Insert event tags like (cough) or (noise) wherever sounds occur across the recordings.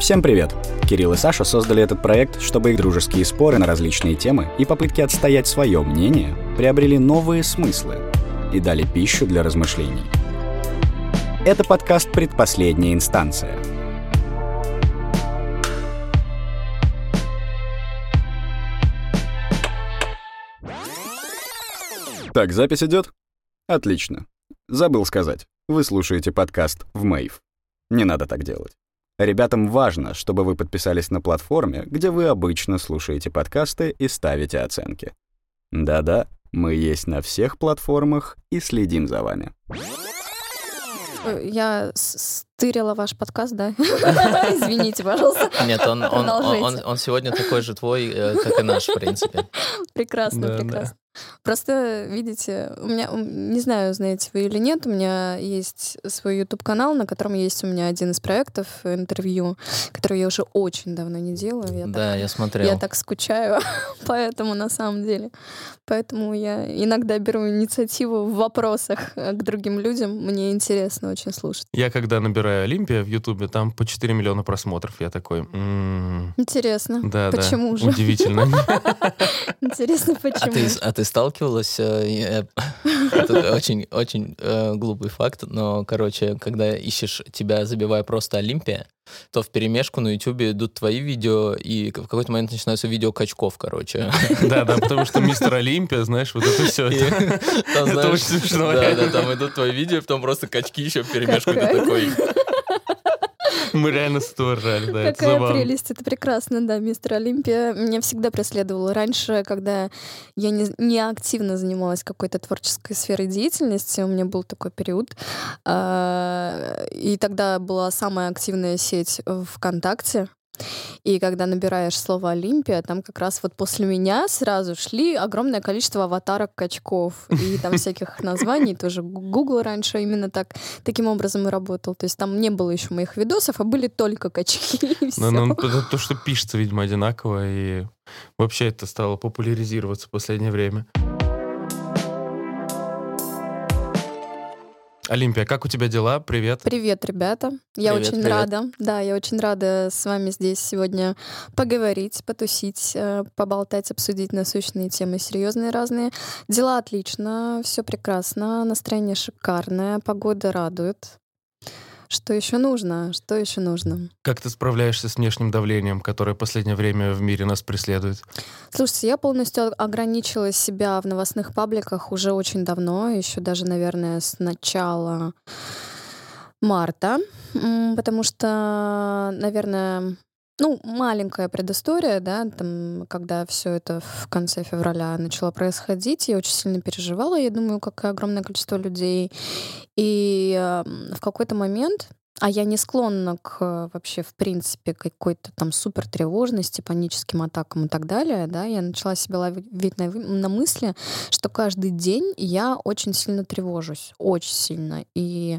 Всем привет! Кирилл и Саша создали этот проект, чтобы их дружеские споры на различные темы и попытки отстоять свое мнение приобрели новые смыслы и дали пищу для размышлений. Это подкаст «Предпоследняя инстанция». Так, запись идет? Отлично. Забыл сказать. Вы слушаете подкаст в Мэйв. Не надо так делать. Ребятам важно, чтобы вы подписались на платформе, где вы обычно слушаете подкасты и ставите оценки. Да-да, мы есть на всех платформах и следим за вами. Э, я стырила ваш подкаст, да? (laughs) Извините, пожалуйста. Нет, он, он, он, он сегодня такой же твой, э, как и наш, в принципе. Прекрасно, да, прекрасно. Просто, видите, у меня, не знаю, знаете вы или нет, у меня есть свой YouTube-канал, на котором есть у меня один из проектов интервью, который я уже очень давно не делаю. Я да, так, я смотрел. Я так скучаю, (laughs) поэтому на самом деле. Поэтому я иногда беру инициативу в вопросах к другим людям. Мне интересно очень слушать. Я когда набираю Олимпия в Ютубе, там по 4 миллиона просмотров. Я такой... М-м-м. Интересно. Да, почему да. же? Удивительно. (laughs) Интересно, почему? А ты ты сталкивалась, э, (laughs) это очень, очень э, глупый факт, но, короче, когда ищешь тебя, забивая просто Олимпия, то в перемешку на Ютубе идут твои видео, и в какой-то момент начинаются видео качков, короче. (laughs) Да, да, потому что мистер Олимпия, знаешь, вот это все. Это (laughs) очень смешно. Да, да, там идут твои видео, потом просто качки еще в перемешку, ты такой... (laughs) Мы реально сто ржали, да, Какая прелесть, это прекрасно, да, мистер Олимпия. Меня всегда преследовало. Раньше, когда я не, не активно занималась какой-то творческой сферой деятельности, у меня был такой период, а, и тогда была самая активная сеть ВКонтакте, и когда набираешь слово «Олимпия», там как раз вот после меня сразу шли огромное количество аватарок качков и там (laughs) всяких названий. Тоже Google раньше именно так, таким образом и работал. То есть там не было еще моих видосов, а были только качки. (laughs) Ну, ну, то, что пишется, видимо, одинаково, и вообще это стало популяризироваться в последнее время. Олимпия, как у тебя дела? Привет. Привет, ребята. Я привет, очень привет. рада. Да, я очень рада с вами здесь сегодня поговорить, потусить, э, поболтать, обсудить насущные темы, серьезные разные. Дела отлично, все прекрасно, настроение шикарное, погода радует. Что еще нужно? Что еще нужно? Как ты справляешься с внешним давлением, которое в последнее время в мире нас преследует? Слушайте, я полностью ограничила себя в новостных пабликах уже очень давно, еще даже, наверное, с начала марта, потому что, наверное, ну, маленькая предыстория, да, там, когда все это в конце февраля начало происходить, я очень сильно переживала, я думаю, как и огромное количество людей. И э, в какой-то момент а я не склонна к вообще, в принципе, какой-то там супер тревожности, паническим атакам и так далее, да, я начала себя ловить на, на мысли, что каждый день я очень сильно тревожусь, очень сильно. И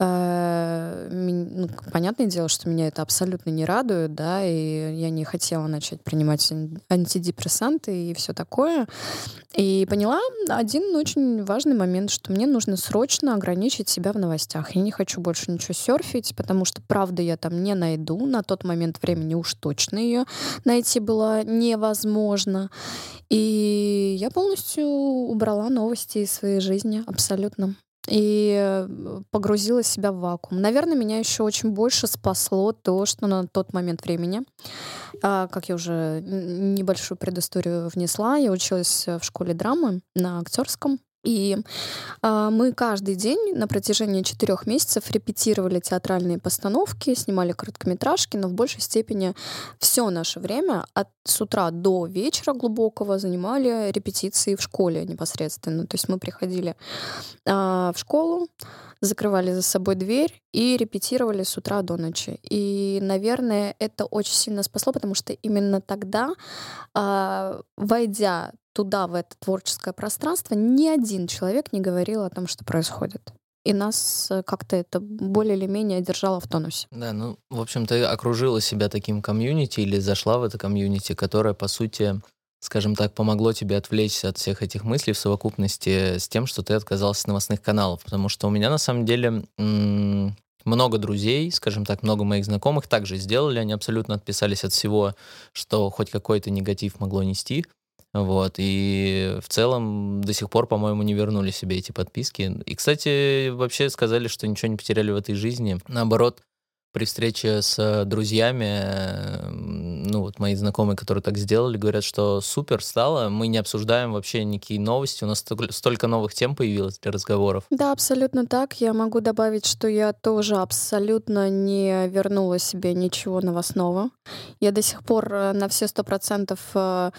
ну, понятное дело, что меня это абсолютно не радует, да, и я не хотела начать принимать антидепрессанты и все такое. И поняла один очень важный момент, что мне нужно срочно ограничить себя в новостях. Я не хочу больше ничего серфить, потому что правда я там не найду. На тот момент времени уж точно ее найти было невозможно. И я полностью убрала новости из своей жизни абсолютно и э, погрузила себя в вакуум. Наверное, меня еще очень больше спасло то, что на тот момент времени, а, как я уже небольшую предысторию внесла, я училась в школе драмы на актерском. И э, мы каждый день на протяжении четырех месяцев репетировали театральные постановки, снимали короткометражки, но в большей степени все наше время от с утра до вечера глубокого занимали репетиции в школе непосредственно. То есть мы приходили э, в школу, закрывали за собой дверь и репетировали с утра до ночи. И, наверное, это очень сильно спасло, потому что именно тогда, э, войдя туда, в это творческое пространство, ни один человек не говорил о том, что происходит. И нас э, как-то это более или менее держало в тонусе. Да, ну, в общем, ты окружила себя таким комьюнити или зашла в это комьюнити, которое, по сути, скажем так, помогло тебе отвлечься от всех этих мыслей в совокупности с тем, что ты отказался от новостных каналов. Потому что у меня, на самом деле, много друзей, скажем так, много моих знакомых также сделали, они абсолютно отписались от всего, что хоть какой-то негатив могло нести. Вот, и в целом до сих пор, по-моему, не вернули себе эти подписки. И, кстати, вообще сказали, что ничего не потеряли в этой жизни. Наоборот, при встрече с друзьями, ну вот мои знакомые, которые так сделали, говорят, что супер стало, мы не обсуждаем вообще никакие новости, у нас столько новых тем появилось для разговоров. Да, абсолютно так. Я могу добавить, что я тоже абсолютно не вернула себе ничего новостного. Я до сих пор э, на все сто процентов э,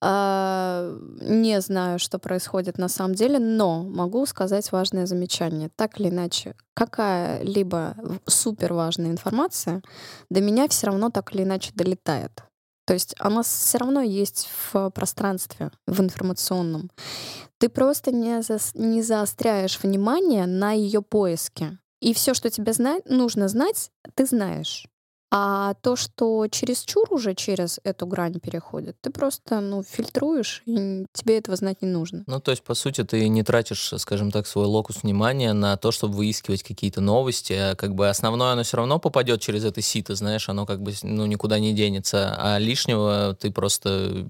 э, не знаю, что происходит на самом деле, но могу сказать важное замечание. Так или иначе, какая-либо супер важная информация до меня все равно так или иначе долетает. То есть она все равно есть в пространстве, в информационном. Ты просто не, за, не заостряешь внимание на ее поиске. И все, что тебе знать, нужно знать, ты знаешь. А то, что через чур уже через эту грань переходит, ты просто, ну, фильтруешь, и тебе этого знать не нужно. Ну, то есть, по сути, ты не тратишь, скажем так, свой локус внимания на то, чтобы выискивать какие-то новости. А как бы основное оно все равно попадет через это сито, знаешь, оно как бы, ну, никуда не денется. А лишнего ты просто,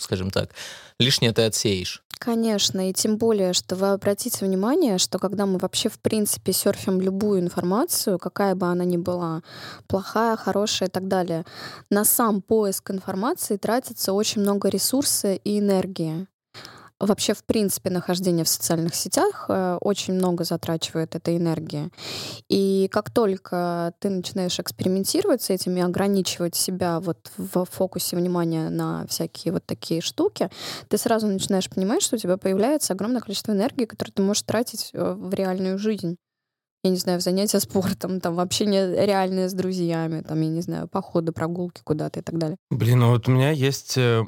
скажем так, лишнее ты отсеешь. Конечно, и тем более, что вы обратите внимание, что когда мы вообще в принципе серфим любую информацию, какая бы она ни была, плохая, хорошая и так далее, на сам поиск информации тратится очень много ресурса и энергии вообще, в принципе, нахождение в социальных сетях э, очень много затрачивает этой энергии. И как только ты начинаешь экспериментировать с этим и ограничивать себя вот в фокусе внимания на всякие вот такие штуки, ты сразу начинаешь понимать, что у тебя появляется огромное количество энергии, которое ты можешь тратить э, в реальную жизнь я не знаю, в занятия спортом, там, общение реальное с друзьями, там, я не знаю, походы, прогулки куда-то и так далее. Блин, ну вот у меня есть э,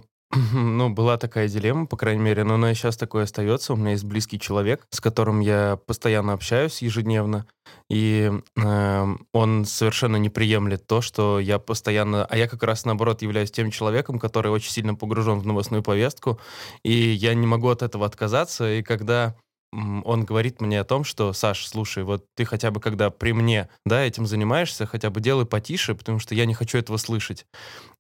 ну, была такая дилемма, по крайней мере, но она сейчас такое остается. У меня есть близкий человек, с которым я постоянно общаюсь ежедневно, и э, он совершенно не приемлет то, что я постоянно... А я как раз, наоборот, являюсь тем человеком, который очень сильно погружен в новостную повестку, и я не могу от этого отказаться, и когда он говорит мне о том, что, Саш, слушай, вот ты хотя бы когда при мне, да, этим занимаешься, хотя бы делай потише, потому что я не хочу этого слышать.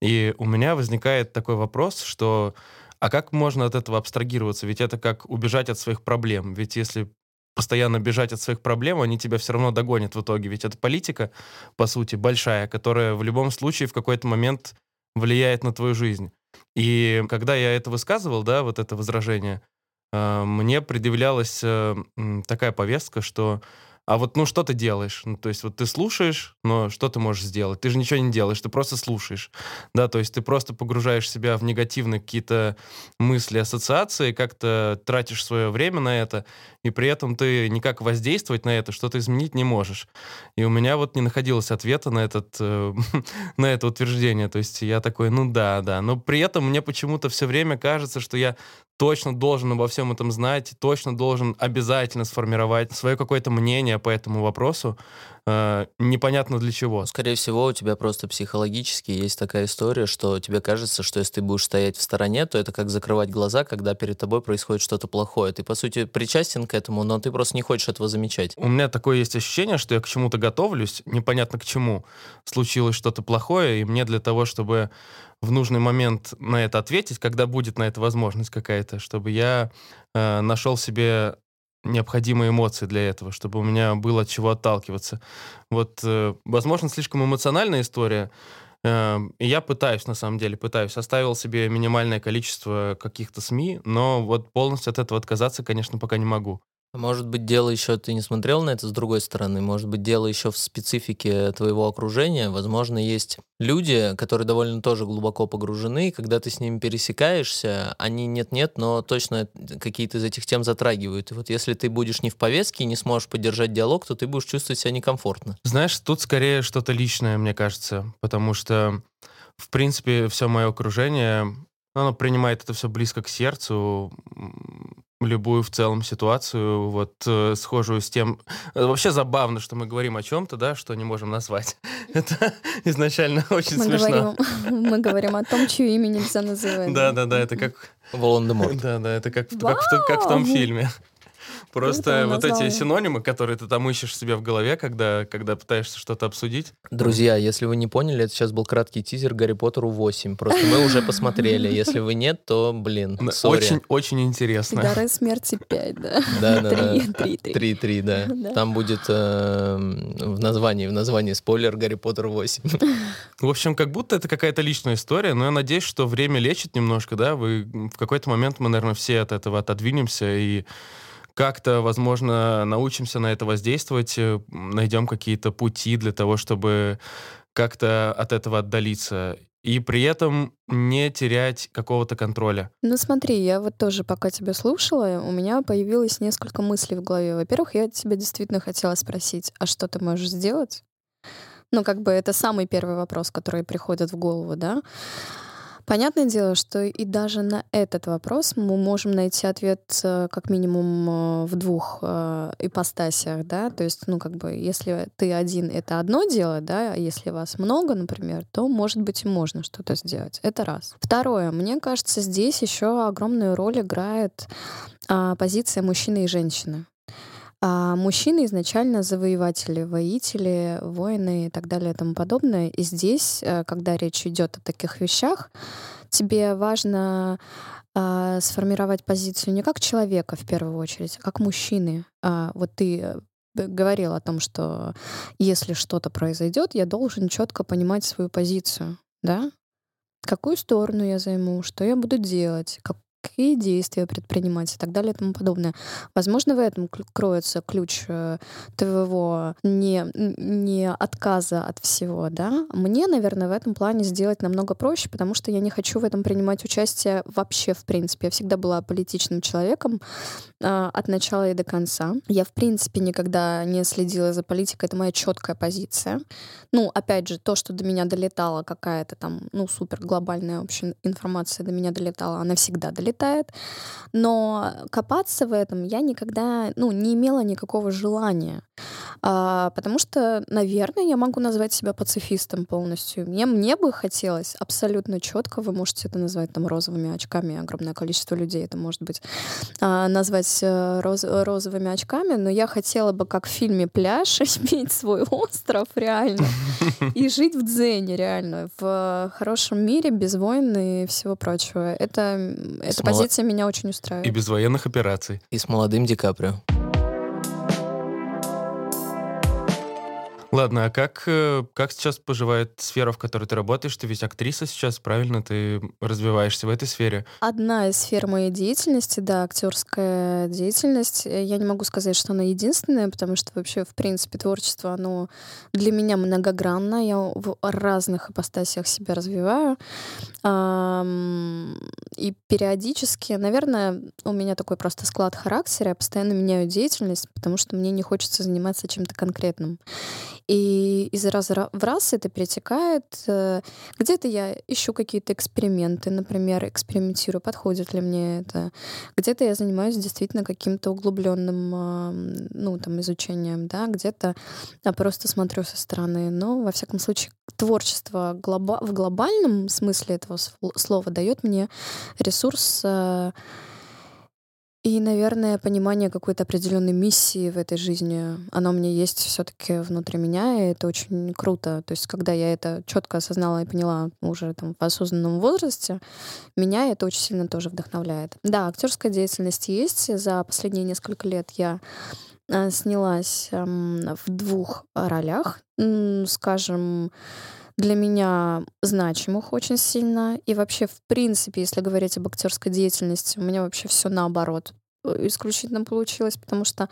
И у меня возникает такой вопрос, что а как можно от этого абстрагироваться? Ведь это как убежать от своих проблем. Ведь если постоянно бежать от своих проблем, они тебя все равно догонят в итоге. Ведь это политика, по сути, большая, которая в любом случае в какой-то момент влияет на твою жизнь. И когда я это высказывал, да, вот это возражение, мне предъявлялась э, такая повестка, что а вот, ну, что ты делаешь? Ну, то есть вот ты слушаешь, но что ты можешь сделать? Ты же ничего не делаешь, ты просто слушаешь. Да, то есть ты просто погружаешь себя в негативные какие-то мысли, ассоциации, как-то тратишь свое время на это, и при этом ты никак воздействовать на это, что-то изменить не можешь. И у меня вот не находилось ответа на, этот, э, (laughs) на это утверждение. То есть я такой, ну да, да. Но при этом мне почему-то все время кажется, что я точно должен обо всем этом знать, точно должен обязательно сформировать свое какое-то мнение по этому вопросу, э, непонятно для чего. Скорее всего, у тебя просто психологически есть такая история, что тебе кажется, что если ты будешь стоять в стороне, то это как закрывать глаза, когда перед тобой происходит что-то плохое. Ты, по сути, причастен к этому, но ты просто не хочешь этого замечать. У меня такое есть ощущение, что я к чему-то готовлюсь, непонятно к чему. Случилось что-то плохое, и мне для того, чтобы в нужный момент на это ответить, когда будет на это возможность какая-то, чтобы я э, нашел себе необходимые эмоции для этого, чтобы у меня было от чего отталкиваться. Вот, э, возможно, слишком эмоциональная история, э, и я пытаюсь, на самом деле, пытаюсь. Оставил себе минимальное количество каких-то СМИ, но вот полностью от этого отказаться, конечно, пока не могу. Может быть, дело еще, ты не смотрел на это с другой стороны, может быть, дело еще в специфике твоего окружения. Возможно, есть люди, которые довольно тоже глубоко погружены, и когда ты с ними пересекаешься, они нет-нет, но точно какие-то из этих тем затрагивают. И вот если ты будешь не в повестке и не сможешь поддержать диалог, то ты будешь чувствовать себя некомфортно. Знаешь, тут скорее что-то личное, мне кажется, потому что, в принципе, все мое окружение, оно принимает это все близко к сердцу любую в целом ситуацию, вот э, схожую с тем... Э, вообще забавно, что мы говорим о чем-то, да, что не можем назвать. (laughs) Это изначально (laughs) очень мы смешно. Говорим, (laughs) мы говорим о том, чье имя нельзя называть. Да, да, да, это как... Волан-де-Морт. Да, да, это как, как, как в том фильме. Просто он вот эти синонимы, которые ты там ищешь себе в голове, когда, когда пытаешься что-то обсудить. Друзья, если вы не поняли, это сейчас был краткий тизер Гарри Поттеру 8. Просто мы уже посмотрели. Если вы нет, то, блин, Н- сори. Очень, очень интересно. Горы смерти 5, да. Да, (laughs) да, Три, да. три, три. 3-3, (laughs) да. Там будет э, в названии, в названии спойлер Гарри Поттер 8. В общем, как будто это какая-то личная история, но я надеюсь, что время лечит немножко, да, вы в какой-то момент мы, наверное, все от этого отодвинемся и как-то, возможно, научимся на это воздействовать, э, найдем какие-то пути для того, чтобы как-то от этого отдалиться и при этом не терять какого-то контроля. Ну смотри, я вот тоже, пока тебя слушала, у меня появилось несколько мыслей в голове. Во-первых, я тебя действительно хотела спросить, а что ты можешь сделать? Ну, как бы это самый первый вопрос, который приходит в голову, да? Понятное дело, что и даже на этот вопрос мы можем найти ответ э, как минимум э, в двух э, ипостасях, да, то есть, ну, как бы, если ты один, это одно дело, да, а если вас много, например, то, может быть, и можно что-то сделать. Это раз. Второе, мне кажется, здесь еще огромную роль играет а, позиция мужчины и женщины. А мужчины изначально завоеватели, воители, воины и так далее и тому подобное. И здесь, э, когда речь идет о таких вещах, тебе важно а, сформировать позицию не как человека в первую очередь, а как мужчины. А, вот ты э, говорил о том, что если что-то произойдет, я должен четко понимать свою позицию, да? Какую сторону я займу, что я буду делать, как- какие действия предпринимать и так далее и тому подобное. Возможно, в этом кроется ключ э, твоего не, не отказа от всего, да? Мне, наверное, в этом плане сделать намного проще, потому что я не хочу в этом принимать участие вообще, в принципе. Я всегда была политичным человеком а, от начала и до конца. Я, в принципе, никогда не следила за политикой. Это моя четкая позиция. Ну, опять же, то, что до меня долетала какая-то там, ну, супер глобальная общая информация до меня долетала, она всегда долетает. Но копаться в этом я никогда, ну, не имела никакого желания. А, потому что, наверное, я могу назвать себя пацифистом полностью. Мне, мне бы хотелось абсолютно четко, вы можете это назвать там розовыми очками, огромное количество людей это может быть, а, назвать э, роз- розовыми очками, но я хотела бы, как в фильме «Пляж», (laughs) иметь свой остров реально (laughs) и жить в дзене реально, в хорошем мире, без войн и всего прочего. Это, эта позиция меня очень И устраивает. без военных операций. И с молодым Ди Каприо. Ладно, а как, э, как сейчас поживает сфера, в которой ты работаешь? Ты ведь актриса сейчас, правильно? Ты развиваешься в этой сфере. Одна из сфер моей деятельности, да, актерская деятельность. Э, Я не могу сказать, что она единственная, потому что вообще, в принципе, творчество, оно для меня многогранно. Я в разных ипостасях себя развиваю. И периодически, наверное, у меня такой просто склад характера. Я постоянно меняю деятельность, потому что мне не хочется заниматься чем-то конкретным. И из раза в раз это перетекает. э, Где-то я ищу какие-то эксперименты, например, экспериментирую, подходит ли мне это. Где-то я занимаюсь действительно каким-то углубленным, а, ну, там, изучением, да, где-то я просто смотрю со стороны. Но, во всяком случае, творчество глоба- в глобальном смысле этого сл- слова дает мне ресурс э, и, наверное, понимание какой-то определенной миссии в этой жизни, оно меня есть все-таки внутри меня, и это очень круто. То есть, когда я это четко осознала и поняла уже там в осознанном возрасте, меня это очень сильно тоже вдохновляет. Да, актерская деятельность есть. За последние несколько лет я э, снялась эм, в двух ролях, скажем, для меня значимых очень сильно. И вообще, в принципе, если говорить об актерской деятельности, у меня вообще все наоборот исключительно получилось, потому что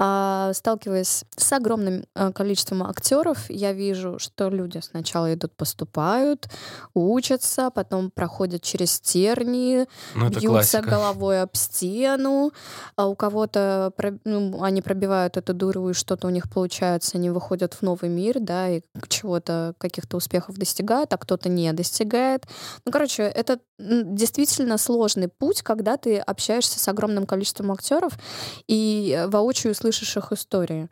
а, сталкиваясь с огромным а, количеством актеров, я вижу, что люди сначала идут, поступают, учатся, потом проходят через тернии, Ну, бьются классика. головой об стену, а у кого-то ну, они пробивают эту дуру, и что-то у них получается, они выходят в новый мир, да, и чего-то, каких-то успехов достигают, а кто-то не достигает. Ну, короче, это действительно сложный путь, когда ты общаешься с огромным количеством актеров и э, воочию слышишь их истории.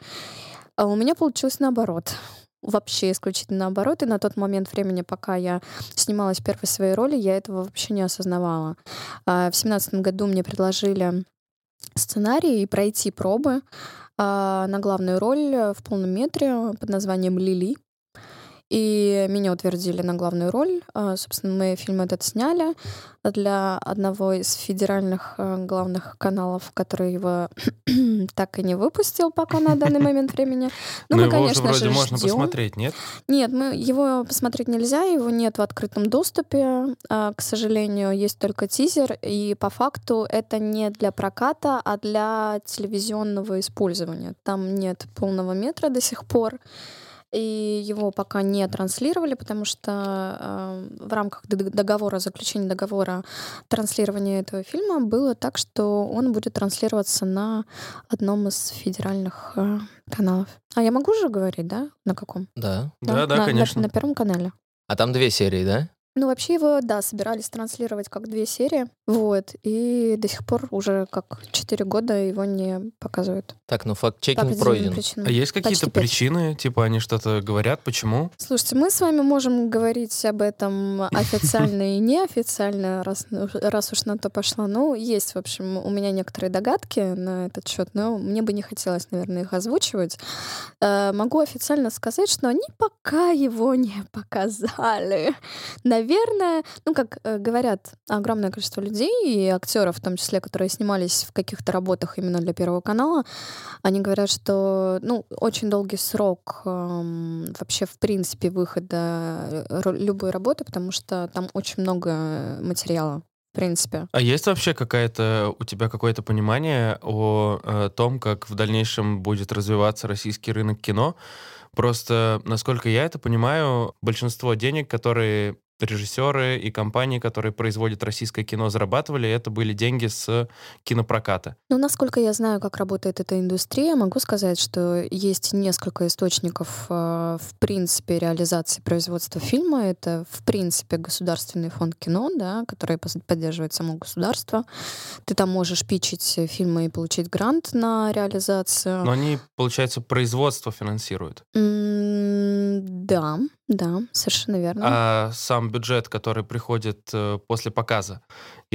А у меня получилось наоборот вообще исключительно наоборот. И на тот момент времени, пока я снималась в первой своей роли, я этого вообще не осознавала. А В семнадцатом году мне предложили сценарий и пройти пробы а, на главную роль в полном метре под названием «Лили». И меня утвердили на главную роль. А, собственно, мы фильм этот сняли для одного из федеральных э, главных каналов, который его (clears throat) так и не выпустил пока на данный (laughs) момент времени. Ну, мы, конечно же, можно посмотреть, нет? Нет, мы, его посмотреть нельзя, его нет в открытом доступе, а, к сожалению, есть только тизер, и по факту это не для проката, а для телевизионного использования. Там нет полного метра до сих пор и его пока не транслировали, потому что э, в рамках договора, заключения договора транслирования этого фильма было так, что он будет транслироваться на одном из федеральных э, каналов. А я могу же говорить, да? На каком? Да. Да, да, да на, конечно. На, на Первом канале. А там две серии, да? Ну, вообще его, да, собирались транслировать как две серии. Вот. И до сих пор уже как четыре года его не показывают. Так, ну факт-чекинг пройден. Причинам. А есть какие-то причины? Типа они что-то говорят? Почему? Слушайте, мы с вами можем говорить об этом официально и неофициально, раз, раз уж на то пошло. Ну, есть, в общем, у меня некоторые догадки на этот счет, но мне бы не хотелось, наверное, их озвучивать. Э, могу официально сказать, что они пока его не (laughs) показали. Наверное, наверное, ну, как э, говорят огромное количество людей и актеров, в том числе, которые снимались в каких-то работах именно для Первого канала, они говорят, что, ну, очень долгий срок э, вообще, в принципе, выхода э, любой работы, потому что там очень много материала в принципе. А есть вообще какая-то у тебя какое-то понимание о, о том, как в дальнейшем будет развиваться российский рынок кино? Просто, насколько я это понимаю, большинство денег, которые режиссеры и компании, которые производят российское кино, зарабатывали, это были деньги с кинопроката. Ну, насколько я знаю, как работает эта индустрия, могу сказать, что есть несколько источников, э, в принципе, реализации производства фильма. Это, в принципе, Государственный фонд кино, да, который поддерживает само государство. Ты там можешь пичить фильмы и получить грант на реализацию. Но они, получается, производство финансируют. Mm, да, да, совершенно верно. А сам бюджет, который приходит э, после показа,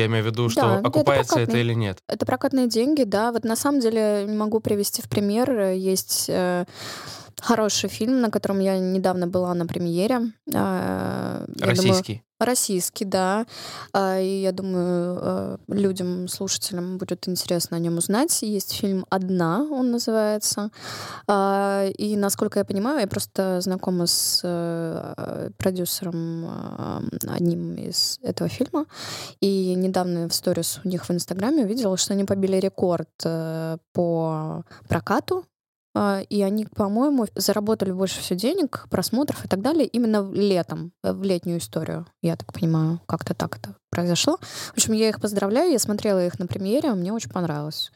я имею в виду, что да, окупается это, это или нет? Это прокатные деньги, да. Вот на самом деле могу привести в пример. Есть э, хороший фильм, на котором я недавно была на премьере. Э, Российский? Думаю, Российский, да. А, и я думаю, э, людям, слушателям будет интересно о нем узнать. Есть фильм «Одна», он называется. А, и, насколько я понимаю, я просто знакома с э, продюсером э, одним из этого фильма. И недавно в сторис у них в Инстаграме увидела, что они побили рекорд по прокату а, и они, по-моему, заработали больше всего денег, просмотров и так далее именно летом, э, в летнюю историю. Я так понимаю, как-то так это произошло. В общем, я их поздравляю, я смотрела их на премьере, мне очень понравилось.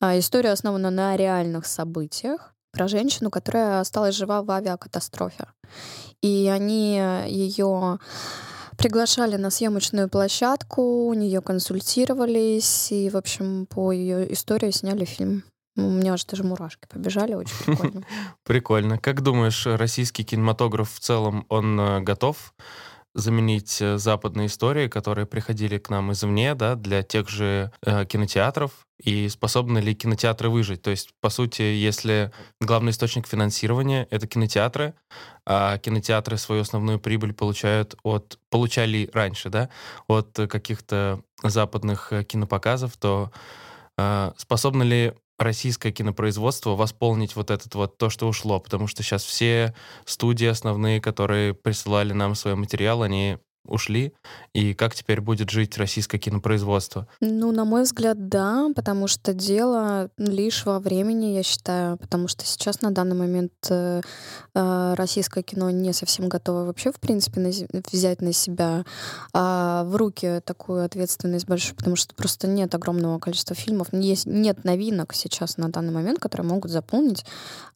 А история основана на реальных событиях про женщину, которая осталась жива в авиакатастрофе. И они ее приглашали на съемочную площадку, у нее консультировались, и, в общем, по ее истории сняли фильм. У меня аж даже мурашки побежали, очень (laughs) прикольно. Прикольно. Как думаешь, российский кинематограф в целом, он э, готов заменить э, западные истории, которые приходили к нам извне, да, для тех же э, кинотеатров, и способны ли кинотеатры выжить? То есть, по сути, если главный источник финансирования — это кинотеатры, а кинотеатры свою основную прибыль получают от, получали раньше, да, от каких-то западных э, кинопоказов, то э, способны ли российское кинопроизводство восполнить вот этот вот то, что ушло, потому что сейчас все студии основные, которые присылали нам свой материал, они ушли, и как теперь будет жить российское кинопроизводство? Ну, на мой взгляд, да, потому что дело лишь во времени, я считаю, потому что сейчас на данный момент э, э российское кино не совсем готово вообще, в принципе, на, взять на себя э, в руки такую ответственность большую, потому что просто нет огромного количества фильмов, есть, нет новинок сейчас на данный момент, которые могут заполнить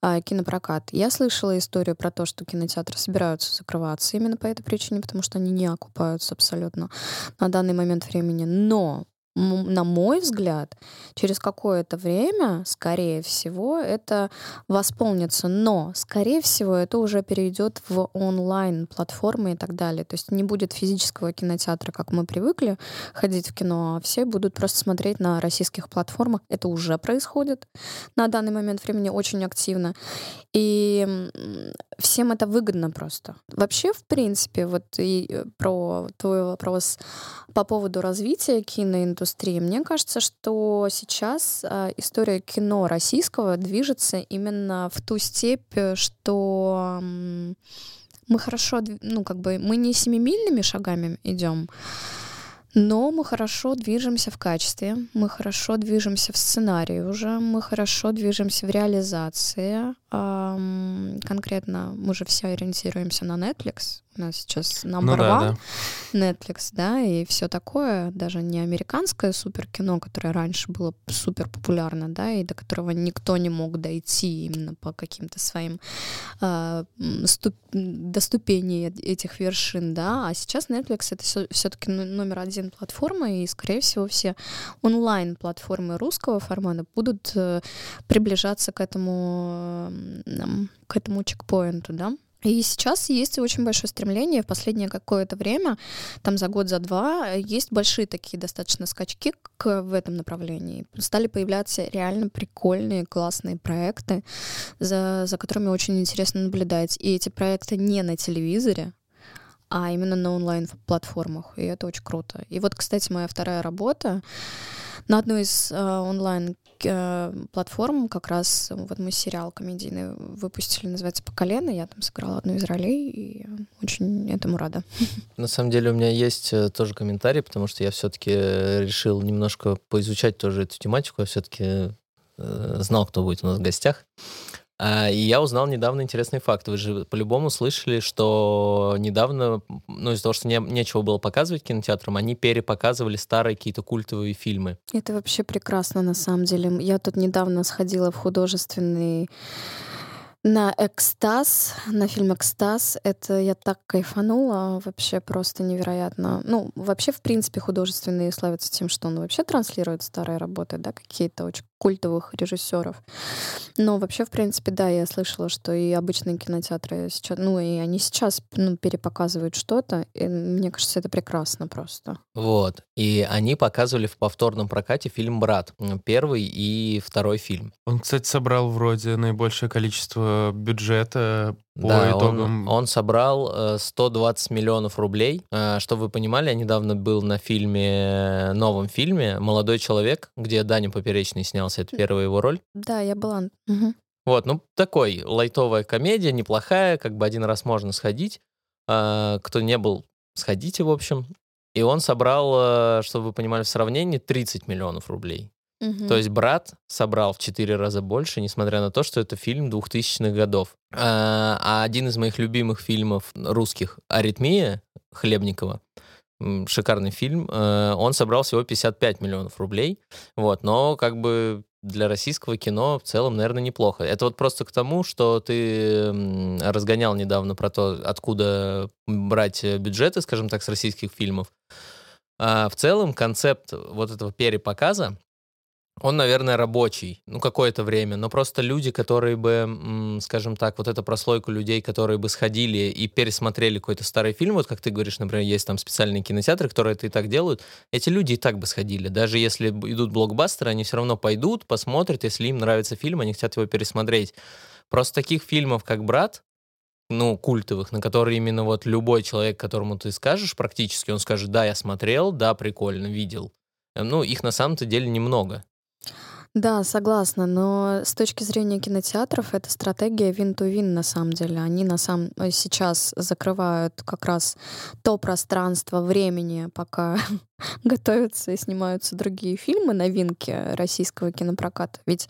э, кинопрокат. Я слышала историю про то, что кинотеатры собираются закрываться именно по этой причине, потому что они не окупаются абсолютно на данный момент времени. Но на мой взгляд, через какое-то время, скорее всего, это восполнится. Но, скорее всего, это уже перейдет в онлайн-платформы и так далее. То есть не будет физического кинотеатра, как мы привыкли ходить в кино, а все будут просто смотреть на российских платформах. Это уже происходит на данный момент времени очень активно. И всем это выгодно просто. Вообще, в принципе, вот и э, про твой вопрос по поводу развития киноиндустрии, мне кажется, что сейчас э, история кино российского движется именно в ту степь, что э, мы хорошо, ну, как бы, мы не семимильными шагами идем, но мы хорошо движемся в качестве, мы хорошо движемся в сценарии уже, мы хорошо движемся в реализации. Конкретно мы же все ориентируемся на Netflix, у нас сейчас number ну, да, one да. Netflix, да, и все такое, даже не американское суперкино, которое раньше было супер популярно, да, и до которого никто не мог дойти именно по каким-то своим э, ступ, до ступеней этих вершин, да, а сейчас Netflix это все-таки номер один платформа, и, скорее всего, все онлайн-платформы русского формата будут э, приближаться к этому, э, к этому чекпоинту, да. И сейчас есть очень большое стремление в последнее какое-то время, там за год, за два, есть большие такие достаточно скачки к, в этом направлении. Стали появляться реально прикольные, классные проекты, за, за которыми очень интересно наблюдать. И эти проекты не на телевизоре, а именно на онлайн-платформах, и это очень круто. И вот, кстати, моя вторая работа на одной из э, онлайн-платформ как раз вот мы сериал комедийный выпустили, называется «По колено», я там сыграла одну из ролей, и очень этому рада. (laughs) На самом деле у меня есть э, тоже комментарий, потому что я все-таки решил немножко поизучать тоже эту тематику, я все-таки э, знал, кто будет у нас в гостях. А, и я узнал недавно интересный факт. Вы же по-любому слышали, что недавно, ну, из-за того, что не, нечего было показывать кинотеатрам, они перепоказывали старые какие-то культовые фильмы. Это вообще прекрасно, на самом деле. Я тут недавно сходила в художественный на «Экстаз», на фильм «Экстаз». Это я так кайфанула, вообще просто невероятно. Ну, вообще, в принципе, художественные славятся тем, что он вообще транслирует старые работы, да, какие-то очень культовых режиссеров. Но вообще, в принципе, да, я слышала, что и обычные кинотеатры сейчас, ну, и они сейчас ну, перепоказывают что-то, и мне кажется, это прекрасно просто. Вот. И они показывали в повторном прокате фильм «Брат», первый и второй фильм. Он, кстати, собрал вроде наибольшее количество бюджета по да, итогам... Он, он собрал э, 120 миллионов рублей. Э, чтобы вы понимали, я недавно был на фильме, новом фильме «Молодой человек», где Даня Поперечный снялся. Это первая его роль. Да, я была. Угу. Вот, ну, такой лайтовая комедия, неплохая, как бы один раз можно сходить. Э, кто не был, сходите, в общем. И он собрал, э, чтобы вы понимали, в сравнении 30 миллионов рублей. То есть «Брат» собрал в четыре раза больше, несмотря на то, что это фильм 2000-х годов. А, а один из моих любимых фильмов русских «Аритмия» Хлебникова, шикарный фильм, э, он собрал всего 55 миллионов рублей. Вот, но как бы для российского кино в целом, наверное, неплохо. Это вот просто к тому, что ты разгонял недавно про то, откуда брать бюджеты, скажем так, с российских фильмов. А в целом концепт вот этого перепоказа, он, наверное, рабочий, ну, какое-то время, но просто люди, которые бы, скажем так, вот эту прослойку людей, которые бы сходили и пересмотрели какой-то старый фильм, вот как ты говоришь, например, есть там специальные кинотеатры, которые это и так делают, эти люди и так бы сходили. Даже если идут блокбастеры, они все равно пойдут, посмотрят, если им нравится фильм, они хотят его пересмотреть. Просто таких фильмов, как «Брат», ну, культовых, на которые именно вот любой человек, которому ты скажешь практически, он скажет, да, я смотрел, да, прикольно, видел. Ну, их на самом-то деле немного. Да, согласна, но с точки зрения кинотеатров это стратегия win-to-win на самом деле. Они на самом э, сейчас закрывают как раз то пространство времени, пока (laughs) готовятся и снимаются другие фильмы, новинки российского кинопроката. Ведь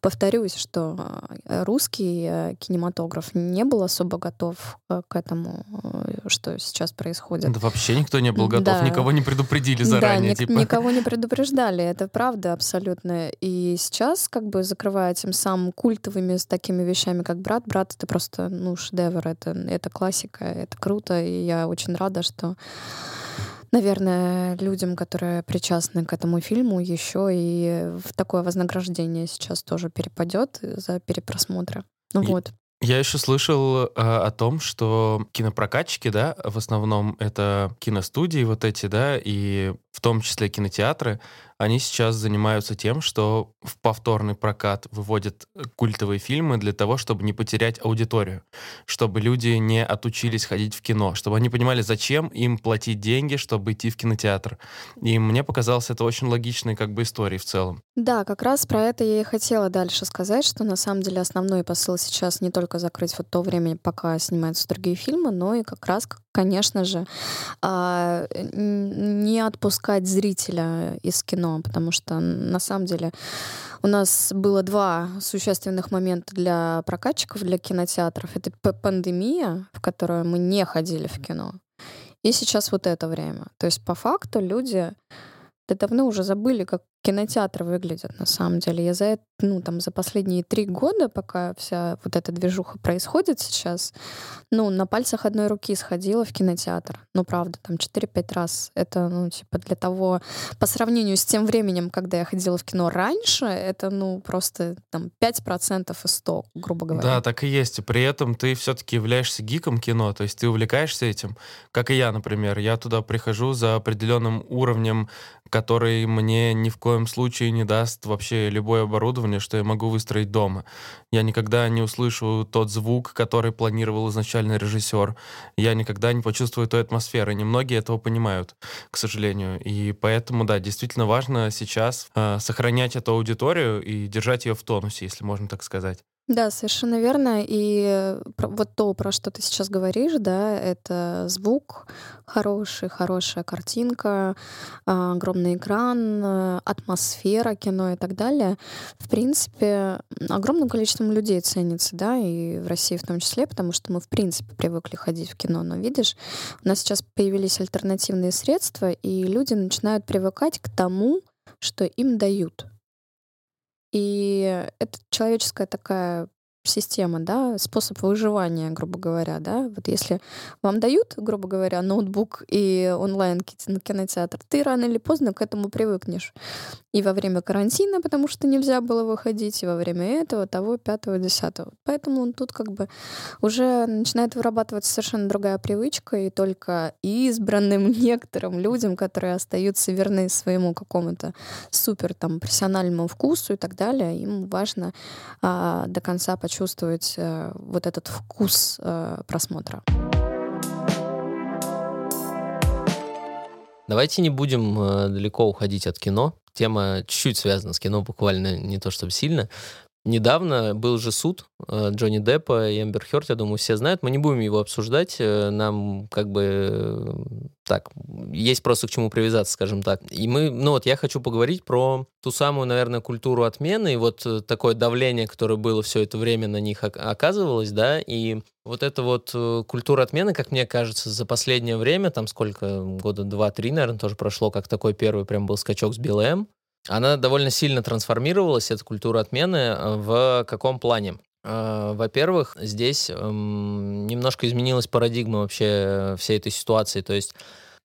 повторюсь, что э, русский э, кинематограф не был особо готов к этому, что сейчас происходит. Да вообще никто не был готов, да. никого не предупредили заранее. Да, типа. никого не предупреждали, это правда абсолютно. И сейчас как бы закрывая тем самым культовыми с такими вещами, как «Брат». «Брат» — это просто, ну, шедевр, это, это классика, это круто, и я очень рада, что наверное, людям, которые причастны к этому фильму, еще и в такое вознаграждение сейчас тоже перепадет за перепросмотры. Ну вот. Я еще слышал э, о том, что кинопрокатчики, да, в основном это киностудии вот эти, да, и в том числе кинотеатры, они сейчас занимаются тем, что в повторный прокат выводят э, культовые фильмы для того, чтобы не потерять аудиторию, чтобы люди не отучились ходить в кино, чтобы они понимали, зачем им платить деньги, чтобы идти в кинотеатр. И мне показалось это очень логичной как бы историей в целом. Да, как раз про это я и хотела дальше сказать, что на самом деле основной посыл сейчас не только закрыть вот то время, пока снимаются другие фильмы, но и как раз, конечно же, а, не отпускать зрителя из кино, потому что на самом деле у нас было два существенных момента для прокатчиков, для кинотеатров. Это пандемия, в которую мы не ходили в кино, и сейчас вот это время. То есть по факту люди да давно уже забыли, как кинотеатры выглядят на самом деле. Я за это, ну, там, за последние три года, пока вся вот эта движуха происходит сейчас, ну, на пальцах одной руки сходила в кинотеатр. Ну, правда, там 4-5 раз. Это, ну, типа, для того, по сравнению с тем временем, когда я ходила в кино раньше, это, ну, просто там 5% из 100, грубо говоря. Да, так и есть. И при этом ты все-таки являешься гиком кино, то есть ты увлекаешься этим, как и я, например. Я туда прихожу за определенным уровнем, который мне ни в коем коем случае не даст вообще любое оборудование, что я могу выстроить дома. Я никогда не услышу тот звук, который планировал изначально режиссер. Я никогда не почувствую той атмосферы. Немногие этого понимают, к сожалению. И поэтому, да, действительно важно сейчас э, сохранять эту аудиторию и держать ее в тонусе, если можно так сказать. Да, совершенно верно. И вот то, про что ты сейчас говоришь, да, это звук хороший, хорошая картинка, а, огромный экран, атмосфера кино и так далее. В принципе, огромным количеством людей ценится, да, и в России в том числе, потому что мы, в принципе, привыкли ходить в кино. Но видишь, у нас сейчас появились альтернативные средства, и люди начинают привыкать к тому, что им дают. И это человеческая такая система, да, способ выживания, грубо говоря, да. Вот если вам дают, грубо говоря, ноутбук и онлайн кинотеатр, ты рано или поздно к этому привыкнешь. И во время карантина, потому что нельзя было выходить, и во время этого, того, пятого, десятого. Поэтому тут как бы уже начинает вырабатываться совершенно другая привычка, и только избранным (laughs) некоторым людям, которые остаются верны своему какому-то супер там профессиональному вкусу и так далее, им важно а, до конца почувствовать а, вот этот вкус а, просмотра. Давайте не будем э, далеко уходить от кино тема чуть-чуть связана с кино, буквально не то чтобы сильно. Недавно был же суд э, Джонни Деппа и Эмбер Хёрд, я думаю, все знают. Мы не будем его обсуждать. Э, нам как бы э, так, есть просто к чему привязаться, скажем так. И мы, ну вот я хочу поговорить про ту самую, наверное, культуру отмены и вот такое давление, которое было все это время на них оказывалось, да, и вот эта вот культура отмены, как мне кажется, за последнее время, там сколько, года два-три, наверное, тоже прошло, как такой первый прям был скачок с BLM, она довольно сильно трансформировалась, эта культура отмены, э, в каком плане? Э, во-первых, здесь эм, немножко изменилась парадигма вообще всей этой ситуации. То есть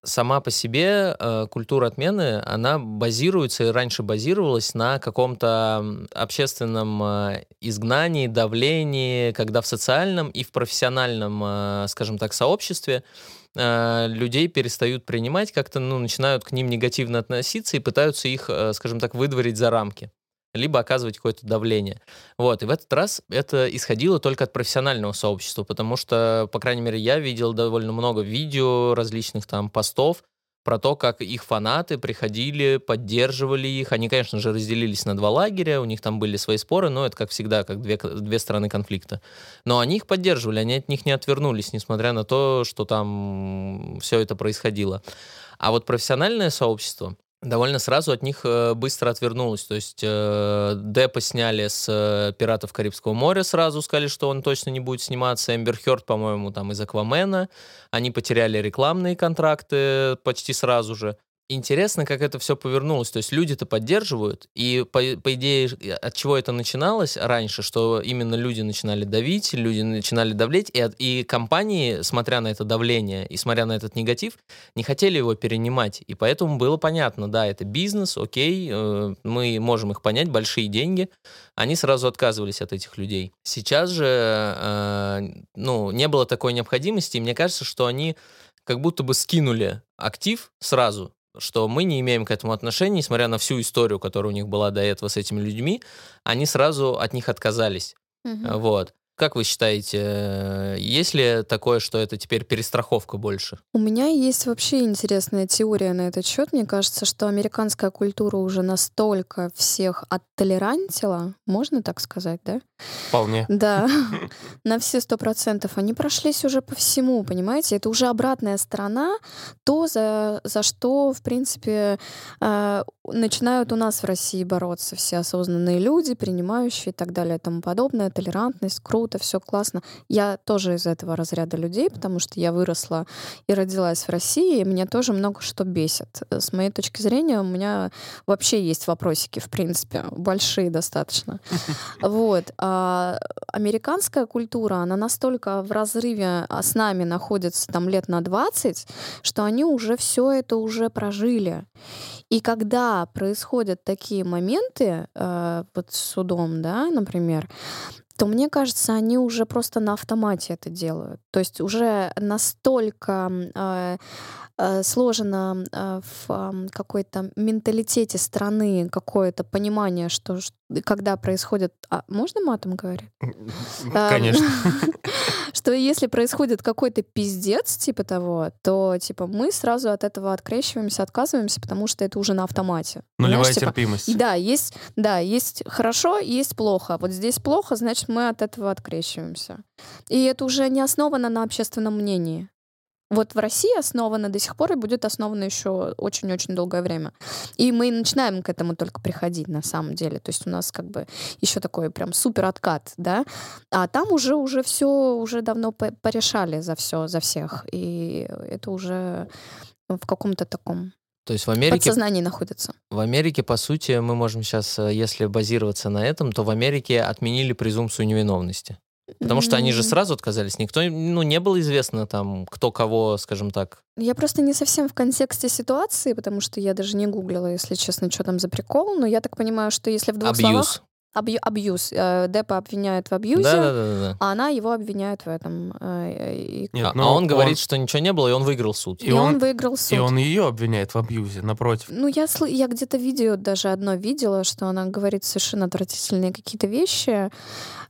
сама по себе э, культура отмены, она базируется и раньше базировалась на каком-то общественном изгнании, давлении, когда в социальном и в профессиональном, скажем так, сообществе э, людей перестают принимать, как-то ну, начинают к ним негативно относиться и пытаются их, э, скажем так, выдворить за рамки либо оказывать какое-то давление. Вот, и в этот раз это исходило только от профессионального сообщества, потому что, по крайней мере, я видел довольно много видео, различных там постов, про то, как их фанаты приходили, поддерживали их. Они, конечно же, разделились на два лагеря, у них там были свои споры, но это, как всегда, как две, две стороны конфликта. Но они их поддерживали, они от них не отвернулись, несмотря на то, что там все это происходило. А вот профессиональное сообщество, довольно сразу от них э, быстро отвернулась. То есть э, Деппа сняли с э, «Пиратов Карибского моря», сразу сказали, что он точно не будет сниматься. Эмбер Хёрд, по-моему, там из «Аквамена». Они потеряли рекламные контракты почти сразу же. Интересно, как это все повернулось. То есть люди-то поддерживают, и по, по идее, от чего это начиналось раньше, что именно люди начинали давить, люди начинали давлеть, и, и компании, смотря на это давление и смотря на этот негатив, не хотели его перенимать. И поэтому было понятно, да, это бизнес, окей, э, мы можем их понять, большие деньги. Они сразу отказывались от этих людей. Сейчас же, э, ну, не было такой необходимости, и мне кажется, что они как будто бы скинули актив сразу, что мы не имеем к этому отношения, несмотря на всю историю, которая у них была до этого с этими людьми, они сразу от них отказались. Мгм. Вот. Как вы считаете, э, есть ли такое, что это теперь перестраховка больше? У меня есть вообще интересная теория на этот счет. Мне кажется, что американская культура уже настолько всех оттолерантила, можно так сказать, да? Вполне. Да, (laughs) на все сто процентов. Они прошлись уже по всему, понимаете? Это уже обратная сторона, то, за, за что, в принципе, э, начинают у нас в России бороться все осознанные люди, принимающие и так далее и тому подобное. Толерантность, круто, все классно. Я тоже из этого разряда людей, потому что я выросла и родилась в России, и меня тоже много что бесит. С моей точки зрения, у меня вообще есть вопросики, в принципе, большие достаточно. (laughs) Вот. А американская культура, она настолько в разрыве а, с нами находится там лет на 20, что они уже все это уже прожили. И когда происходят такие моменты, э, с судом, да, например, то мне кажется, они уже просто на автомате это делают. То есть уже настолько э, сложено э, в какой-то менталитете страны какое-то понимание, что когда происходит... А, можно матом говорить? Конечно. (laughs) Что если происходит какой-то пиздец, типа того, то типа мы сразу от этого открещиваемся, отказываемся, потому что это уже на автомате. Нулевая типа, терпимость. да, есть, да, есть хорошо, есть плохо. Вот здесь плохо, значит, мы от этого открещиваемся. И это уже не основано на общественном мнении. Вот в России основано до сих пор и будет основано еще очень-очень долгое время. И мы начинаем к этому только приходить на самом деле. То есть у нас как бы еще такой прям супер откат, да. А там уже уже все уже давно по- порешали за все, за всех. И это уже в каком-то таком То есть в Америке, подсознании находится. в Америке, по сути, мы можем сейчас, э, если базироваться на этом, то в Америке отменили презумпцию невиновности. Потому что они же сразу отказались. Никто, ну, не было известно там, кто кого, скажем так. Я просто не совсем в контексте ситуации, потому что я даже не гуглила, если честно, что там за прикол. Но я так понимаю, что если в двух словах... Абью- абьюз. Э, Деппа обвиняют в абьюзе, Да, да, да, да. а она его обвиняет в этом. э, И, Нет, а, ну, а он говорит, что ничего не было, и он выиграл суд. и и он, он- выиграл суд. И он ее обвиняет в абьюзе, напротив. Ну, я, сл- я где-то видео даже одно видела, что она говорит совершенно отвратительные какие-то вещи,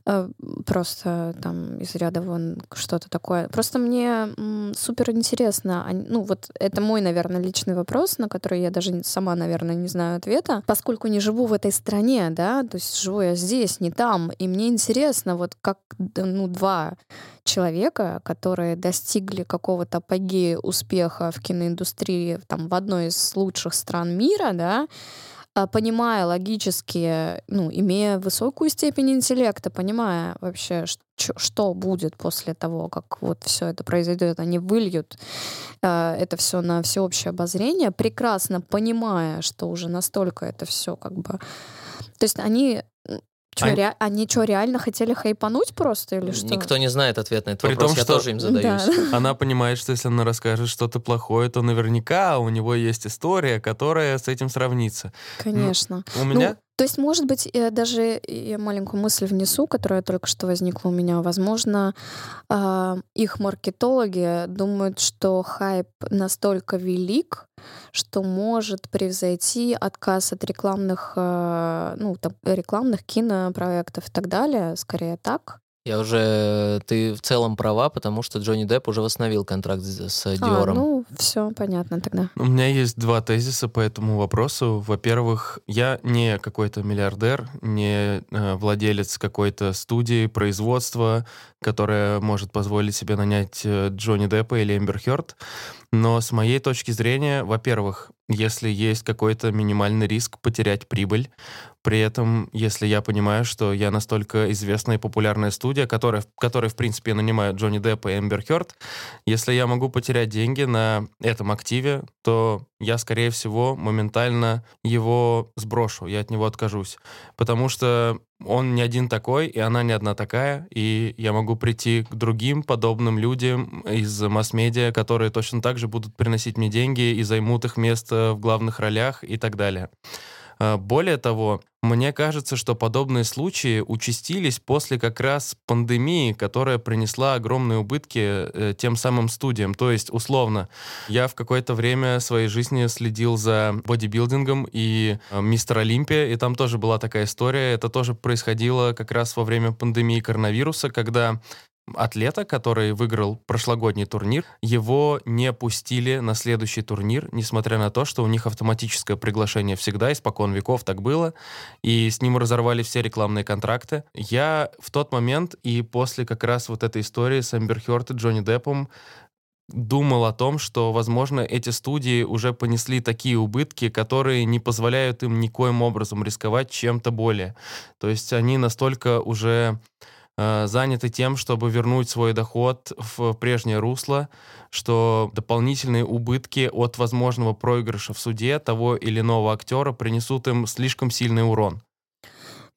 э, просто там из ряда вон что-то такое. Просто мне супер интересно, а, ну вот это мой, наверное, личный вопрос, на который я даже сама, наверное, не знаю ответа, поскольку не живу в этой стране, да, то есть живу я здесь, не там, и мне интересно, вот как, ну, два человека, которые достигли какого-то апогея успеха в киноиндустрии там, в одной из лучших стран мира, да, а, понимая логически, ну, имея высокую степень интеллекта, понимая вообще, чё- что будет после того, как вот все это произойдет, они выльют э, это все на всеобщее обозрение, прекрасно понимая, что уже настолько это все как бы... То есть они... Чё, Они- ре- Они что, реально хотели хайпануть просто или что? Никто не знает ответ на этот При вопрос, том, я что- тоже им задаюсь. Да. Она понимает, что если она расскажет что-то плохое, то наверняка у него есть история, которая с этим сравнится. Конечно. У Ну, меня то есть, может быть, я даже я маленькую мысль внесу, которая только что возникла у меня. Возможно, а, их маркетологи думают, что хайп настолько велик, что может превзойти отказ от рекламных, а, ну, там, рекламных кинопроектов и так далее. Скорее так. Я уже... Ты в целом права, потому что Джонни Депп уже восстановил контракт с А, Диором. ну, все понятно тогда. У меня есть два тезиса по этому вопросу. Во-первых, я не какой-то миллиардер, не э, владелец какой-то студии, производства, которая может позволить себе нанять э, Джонни Деппа или Эмбер Хёрд. Но с моей точки зрения, во-первых, если есть какой-то минимальный риск потерять прибыль. При этом, если я понимаю, что я настолько известная и популярная студия, которая, которая в принципе, нанимает Джонни Деппа и Эмбер Хёрд, если я могу потерять деньги на этом активе, то я, скорее всего, моментально его сброшу, я от него откажусь. Потому что он не один такой, и она не одна такая, и я могу прийти к другим подобным людям из масс-медиа, которые точно так же будут приносить мне деньги и займут их место в главных ролях и так далее. А, более того, мне кажется, что подобные случаи участились после как раз пандемии, которая принесла огромные убытки э, тем самым студиям. То есть, условно, я в какое-то время своей жизни следил за бодибилдингом и э, Мистер Олимпия, и там тоже была такая история. Это тоже происходило как раз во время пандемии коронавируса, когда атлета, который выиграл прошлогодний турнир, его не пустили на следующий турнир, несмотря на то, что у них автоматическое приглашение всегда, испокон веков так было, и с ним разорвали все рекламные контракты. Я в тот момент и после как раз вот этой истории с Эмбер Хёрд и Джонни Деппом думал о том, что, возможно, эти студии уже понесли такие убытки, которые не позволяют им никоим образом рисковать чем-то более. То есть они настолько уже заняты тем, чтобы вернуть свой доход в прежнее русло, что дополнительные убытки от возможного проигрыша в суде того или иного актера принесут им слишком сильный урон.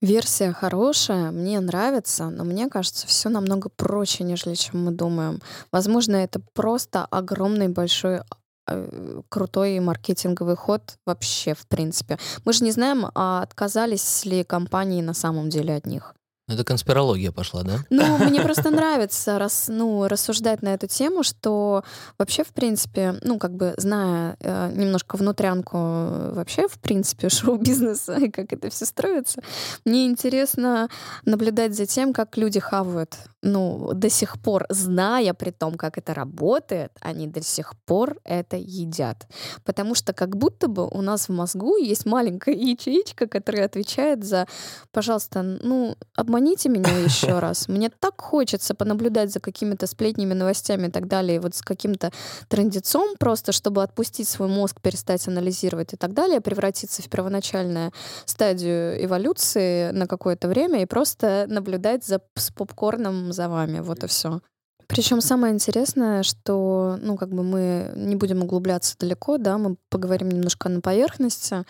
Версия хорошая, мне нравится, но мне кажется, все намного проще, нежели чем мы думаем. Возможно, это просто огромный большой э, крутой маркетинговый ход вообще, в принципе. Мы же не знаем, а отказались ли компании на самом деле от них. Это конспирология пошла, да? Ну, мне просто нравится рас, ну, рассуждать на эту тему, что вообще, в принципе, ну, как бы зная э, немножко внутрянку вообще, в принципе, (laughs) шоу-бизнеса и как это все строится, мне интересно наблюдать за тем, как люди хавают. Ну, до сих пор, зная при том, как это работает, они до сих пор это едят. Потому что как будто бы у нас в мозгу есть маленькая (laughs) ячеечка, которая отвечает за, пожалуйста, ну, обмани Обманите меня еще (laughs) раз. Мне так хочется понаблюдать за какими-то сплетнями, новостями и так далее, и вот с каким-то трендецом просто, чтобы отпустить свой мозг, перестать анализировать и так далее, превратиться в первоначальную стадию эволюции на какое-то время и просто наблюдать за, с попкорном за вами. Вот и все. Причем самое интересное, что, ну, как бы мы не будем углубляться далеко, да, мы поговорим немножко на поверхности.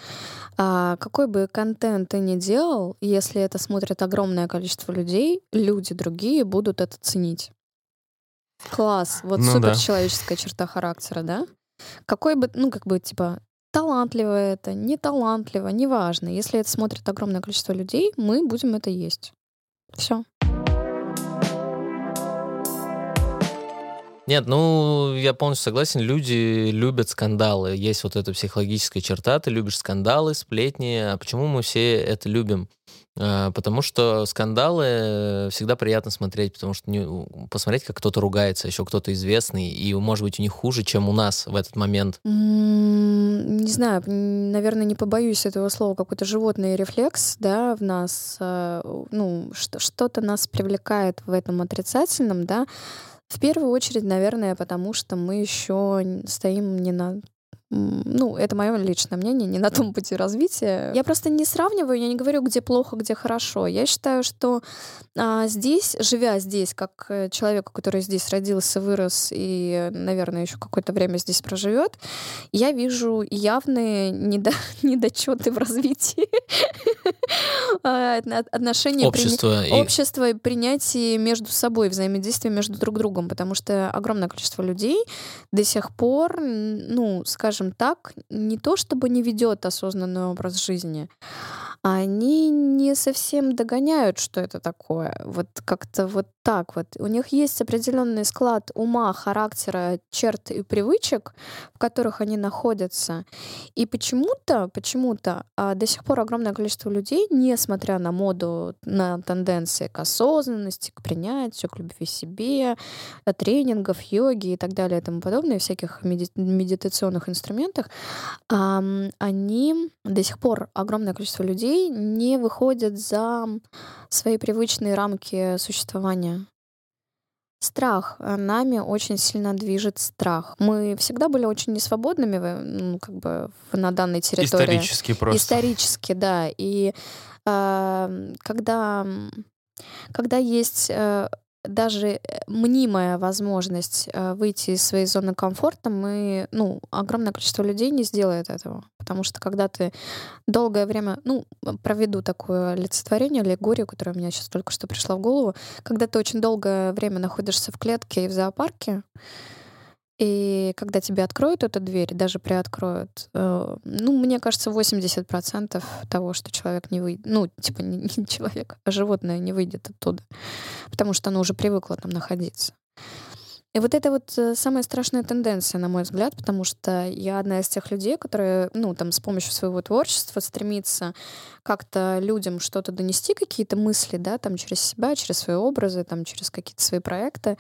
А какой бы контент ты ни делал, если это смотрит огромное количество людей, люди другие будут это ценить. Класс. Вот ну, суперчеловеческая да. черта характера, да? Какой бы, ну, как бы, типа, талантливо это, не талантливо, неважно. Если это смотрит огромное количество людей, мы будем это есть. Все. Нет, ну, я полностью согласен. Люди любят скандалы. Есть вот эта психологическая черта. Ты любишь скандалы, сплетни. А почему мы все это любим? А, потому что скандалы всегда приятно смотреть, потому что не, посмотреть, как кто-то ругается, еще кто-то известный, и, может быть, у них хуже, чем у нас в этот момент. Не знаю, наверное, не побоюсь этого слова, какой-то животный рефлекс, да, в нас, а, ну, что-то нас привлекает в этом отрицательном, да, в первую очередь, наверное, потому что мы еще стоим не на ну, это мое личное мнение, не на том пути развития. Я просто не сравниваю, я не говорю, где плохо, где хорошо. Я считаю, что а, здесь, живя здесь, как э, человек, который здесь родился, вырос и, наверное, еще какое-то время здесь проживет, я вижу явные недо... (laughs) недочеты в развитии (laughs) а, отношений общества, и... общества и принятия между собой, взаимодействия между друг другом, потому что огромное количество людей до сих пор, ну, скажем, скажем так, не то чтобы не ведет осознанный образ жизни, они не совсем догоняют, что это такое. Вот как-то вот так вот. У них есть определенный склад ума, характера, черт и привычек, в которых они находятся. И почему-то, почему-то а, до сих пор огромное количество людей, несмотря на моду, на тенденции к осознанности, к принятию, к любви себе, тренингов, йоги и так далее и тому подобное, всяких меди- медитационных инструментах, они до сих пор огромное количество людей людей не выходят за свои привычные рамки существования. Страх. Нами очень сильно движет страх. Мы всегда были очень несвободными ну, как бы на данной территории. Исторически просто. Исторически, да. И э, когда, когда есть э, даже э, мнимая возможность э, выйти из своей зоны комфорта, мы, ну, огромное количество людей не сделает этого. Потому что когда ты долгое время, ну, проведу такое олицетворение, аллегорию, которая у меня сейчас только что пришла в голову, когда ты очень долгое время находишься в клетке и в зоопарке, и когда тебе откроют эту дверь, даже приоткроют, э, ну, мне кажется, 80% того, что человек не выйдет, ну, типа не, не человек, а животное не выйдет оттуда, потому что оно уже привыкло там находиться. И вот это вот э, самая страшная тенденция, на мой взгляд, потому что я одна из тех людей, которые, ну, там, с помощью своего творчества стремится как-то людям что-то донести, какие-то мысли, да, там, через себя, через свои образы, там, через какие-то свои проекты,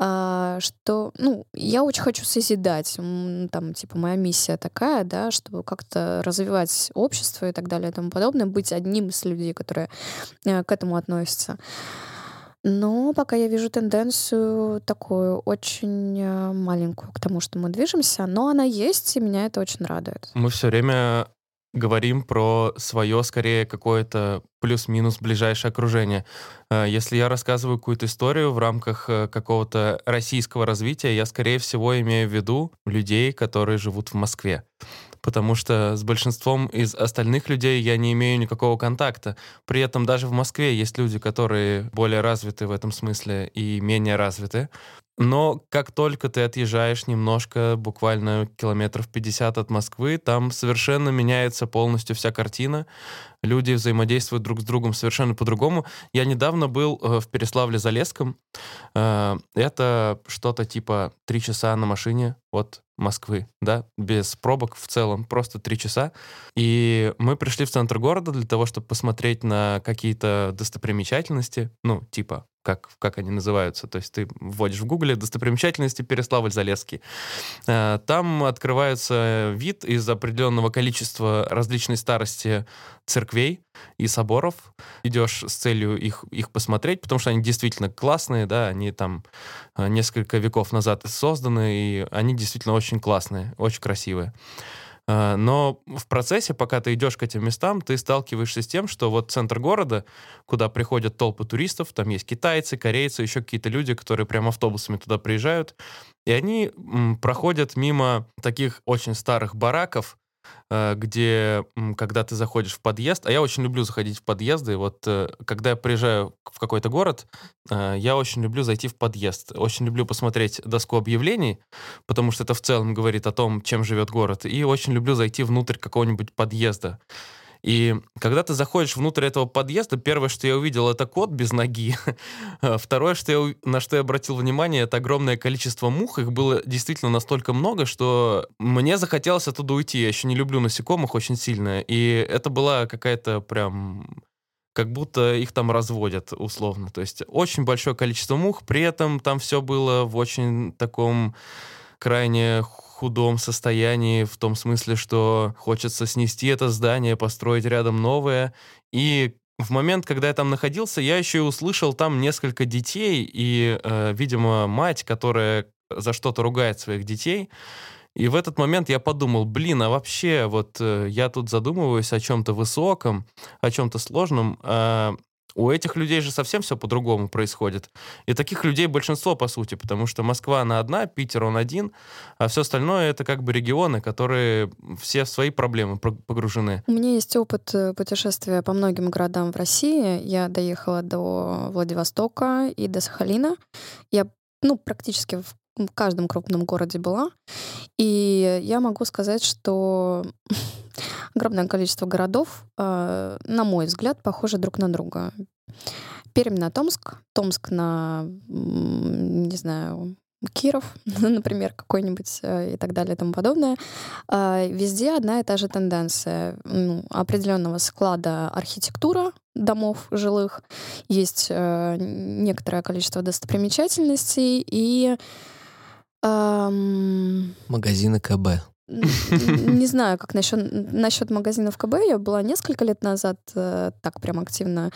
а, что, ну, я очень хочу созидать, там, типа, моя миссия такая, да, чтобы как-то развивать общество и так далее и тому подобное, быть одним из людей, которые э, к этому относятся. Но пока я вижу тенденцию такую очень э, маленькую к тому, что мы движемся, но она есть, и меня это очень радует. Мы все время говорим про свое, скорее, какое-то плюс-минус ближайшее окружение. Э, если я рассказываю какую-то историю в рамках э, какого-то российского развития, я, скорее всего, имею в виду людей, которые живут в Москве потому что с большинством из остальных людей я не имею никакого контакта. При этом даже в Москве есть люди, которые более развиты в этом смысле и менее развиты. Но как только ты отъезжаешь немножко, буквально километров 50 от Москвы, там совершенно меняется полностью вся картина. Люди взаимодействуют друг с другом совершенно по-другому. Я недавно был э, в Переславле-Залесском. Э, это что-то типа три часа на машине от Москвы, да, без пробок в целом, просто три часа. И мы пришли в центр города для того, чтобы посмотреть на какие-то достопримечательности, ну, типа как, как они называются. То есть ты вводишь в гугле достопримечательности Переславль-Залесский. Э, там открывается вид из определенного количества различной старости церквей и соборов. Идешь с целью их, их посмотреть, потому что они действительно классные, да, они там э, несколько веков назад созданы, и они действительно очень классные, очень красивые. А, но в процессе, пока ты идешь к этим местам, ты сталкиваешься с тем, что вот центр города, куда приходят толпы туристов, там есть китайцы, корейцы, еще какие-то люди, которые прям автобусами туда приезжают, и они проходят мимо таких очень старых бараков, Э, где, когда ты заходишь в подъезд, а я очень люблю заходить в подъезды, вот э, когда я приезжаю в какой-то город, э, я очень люблю зайти в подъезд, очень люблю посмотреть доску объявлений, потому что это в целом говорит о том, чем живет город, и очень люблю зайти внутрь какого-нибудь подъезда. И когда ты заходишь внутрь этого подъезда, первое, что я увидел, это кот без ноги. (laughs) Второе, что я, на что я обратил внимание, это огромное количество мух. Их было действительно настолько много, что мне захотелось оттуда уйти. Я еще не люблю насекомых очень сильно. И это была какая-то прям как будто их там разводят условно. То есть очень большое количество мух, при этом там все было в очень таком крайне худом состоянии, в том смысле, что хочется снести это здание, построить рядом новое. И в момент, когда я там находился, я еще и услышал там несколько детей и, э, видимо, мать, которая за что-то ругает своих детей. И в этот момент я подумал, блин, а вообще вот э, я тут задумываюсь о чем-то высоком, о чем-то сложном, а у этих людей же совсем все по-другому происходит. И таких людей большинство, по сути, потому что Москва, она одна, Питер, он один, а все остальное — это как бы регионы, которые все в свои проблемы погружены. У меня есть опыт э, путешествия по многим городам в России. Я доехала до Владивостока и до Сахалина. Я ну, практически в в каждом крупном городе была. И я могу сказать, что (laughs) огромное количество городов, э, на мой взгляд, похожи друг на друга. Пермь на Томск, Томск на, не знаю, Киров, (laughs) например, какой-нибудь э, и так далее и тому подобное. Э, везде одна и та же тенденция ну, определенного склада архитектура домов жилых, есть некоторое количество достопримечательностей и Магазины КБ. Не (laughs) знаю, как насчет, насчет магазинов КБ. Я была несколько лет назад э, так прям активно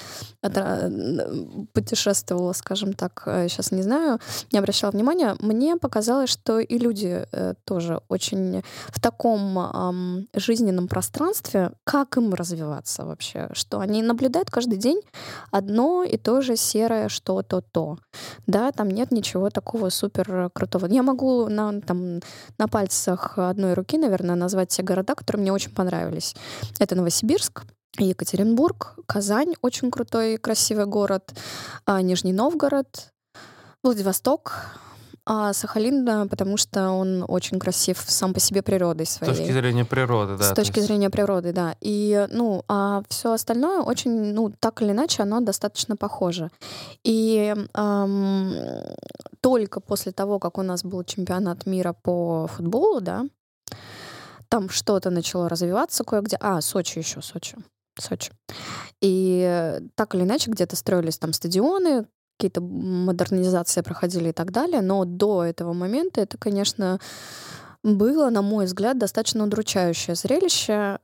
путешествовала, скажем так. Сейчас не знаю, не обращала внимания. Мне показалось, что и люди э, тоже очень в таком жизненном пространстве, как им развиваться вообще, что они наблюдают каждый день одно и то же серое что-то то. Да, там нет ничего такого супер крутого. Я могу на, там, на пальцах одной руки, наверное, назвать те города, которые мне очень понравились. Это Новосибирск, Екатеринбург, Казань, очень крутой, красивый город, а, Нижний Новгород, Владивосток, а Сахалин, да, потому что он очень красив сам по себе природой своей. С точки зрения природы, да. С точки есть... зрения природы, да. И, ну, а все остальное очень, ну, так или иначе, оно достаточно похоже. И эм, только после того, как у нас был чемпионат мира по футболу, да, там что-то начало развиваться кое-где. А, Сочи еще, Сочи. Сочи. И так или иначе где-то строились там стадионы, какие-то модернизации проходили и так далее, но до этого момента это, конечно, было, на мой взгляд, достаточно удручающее зрелище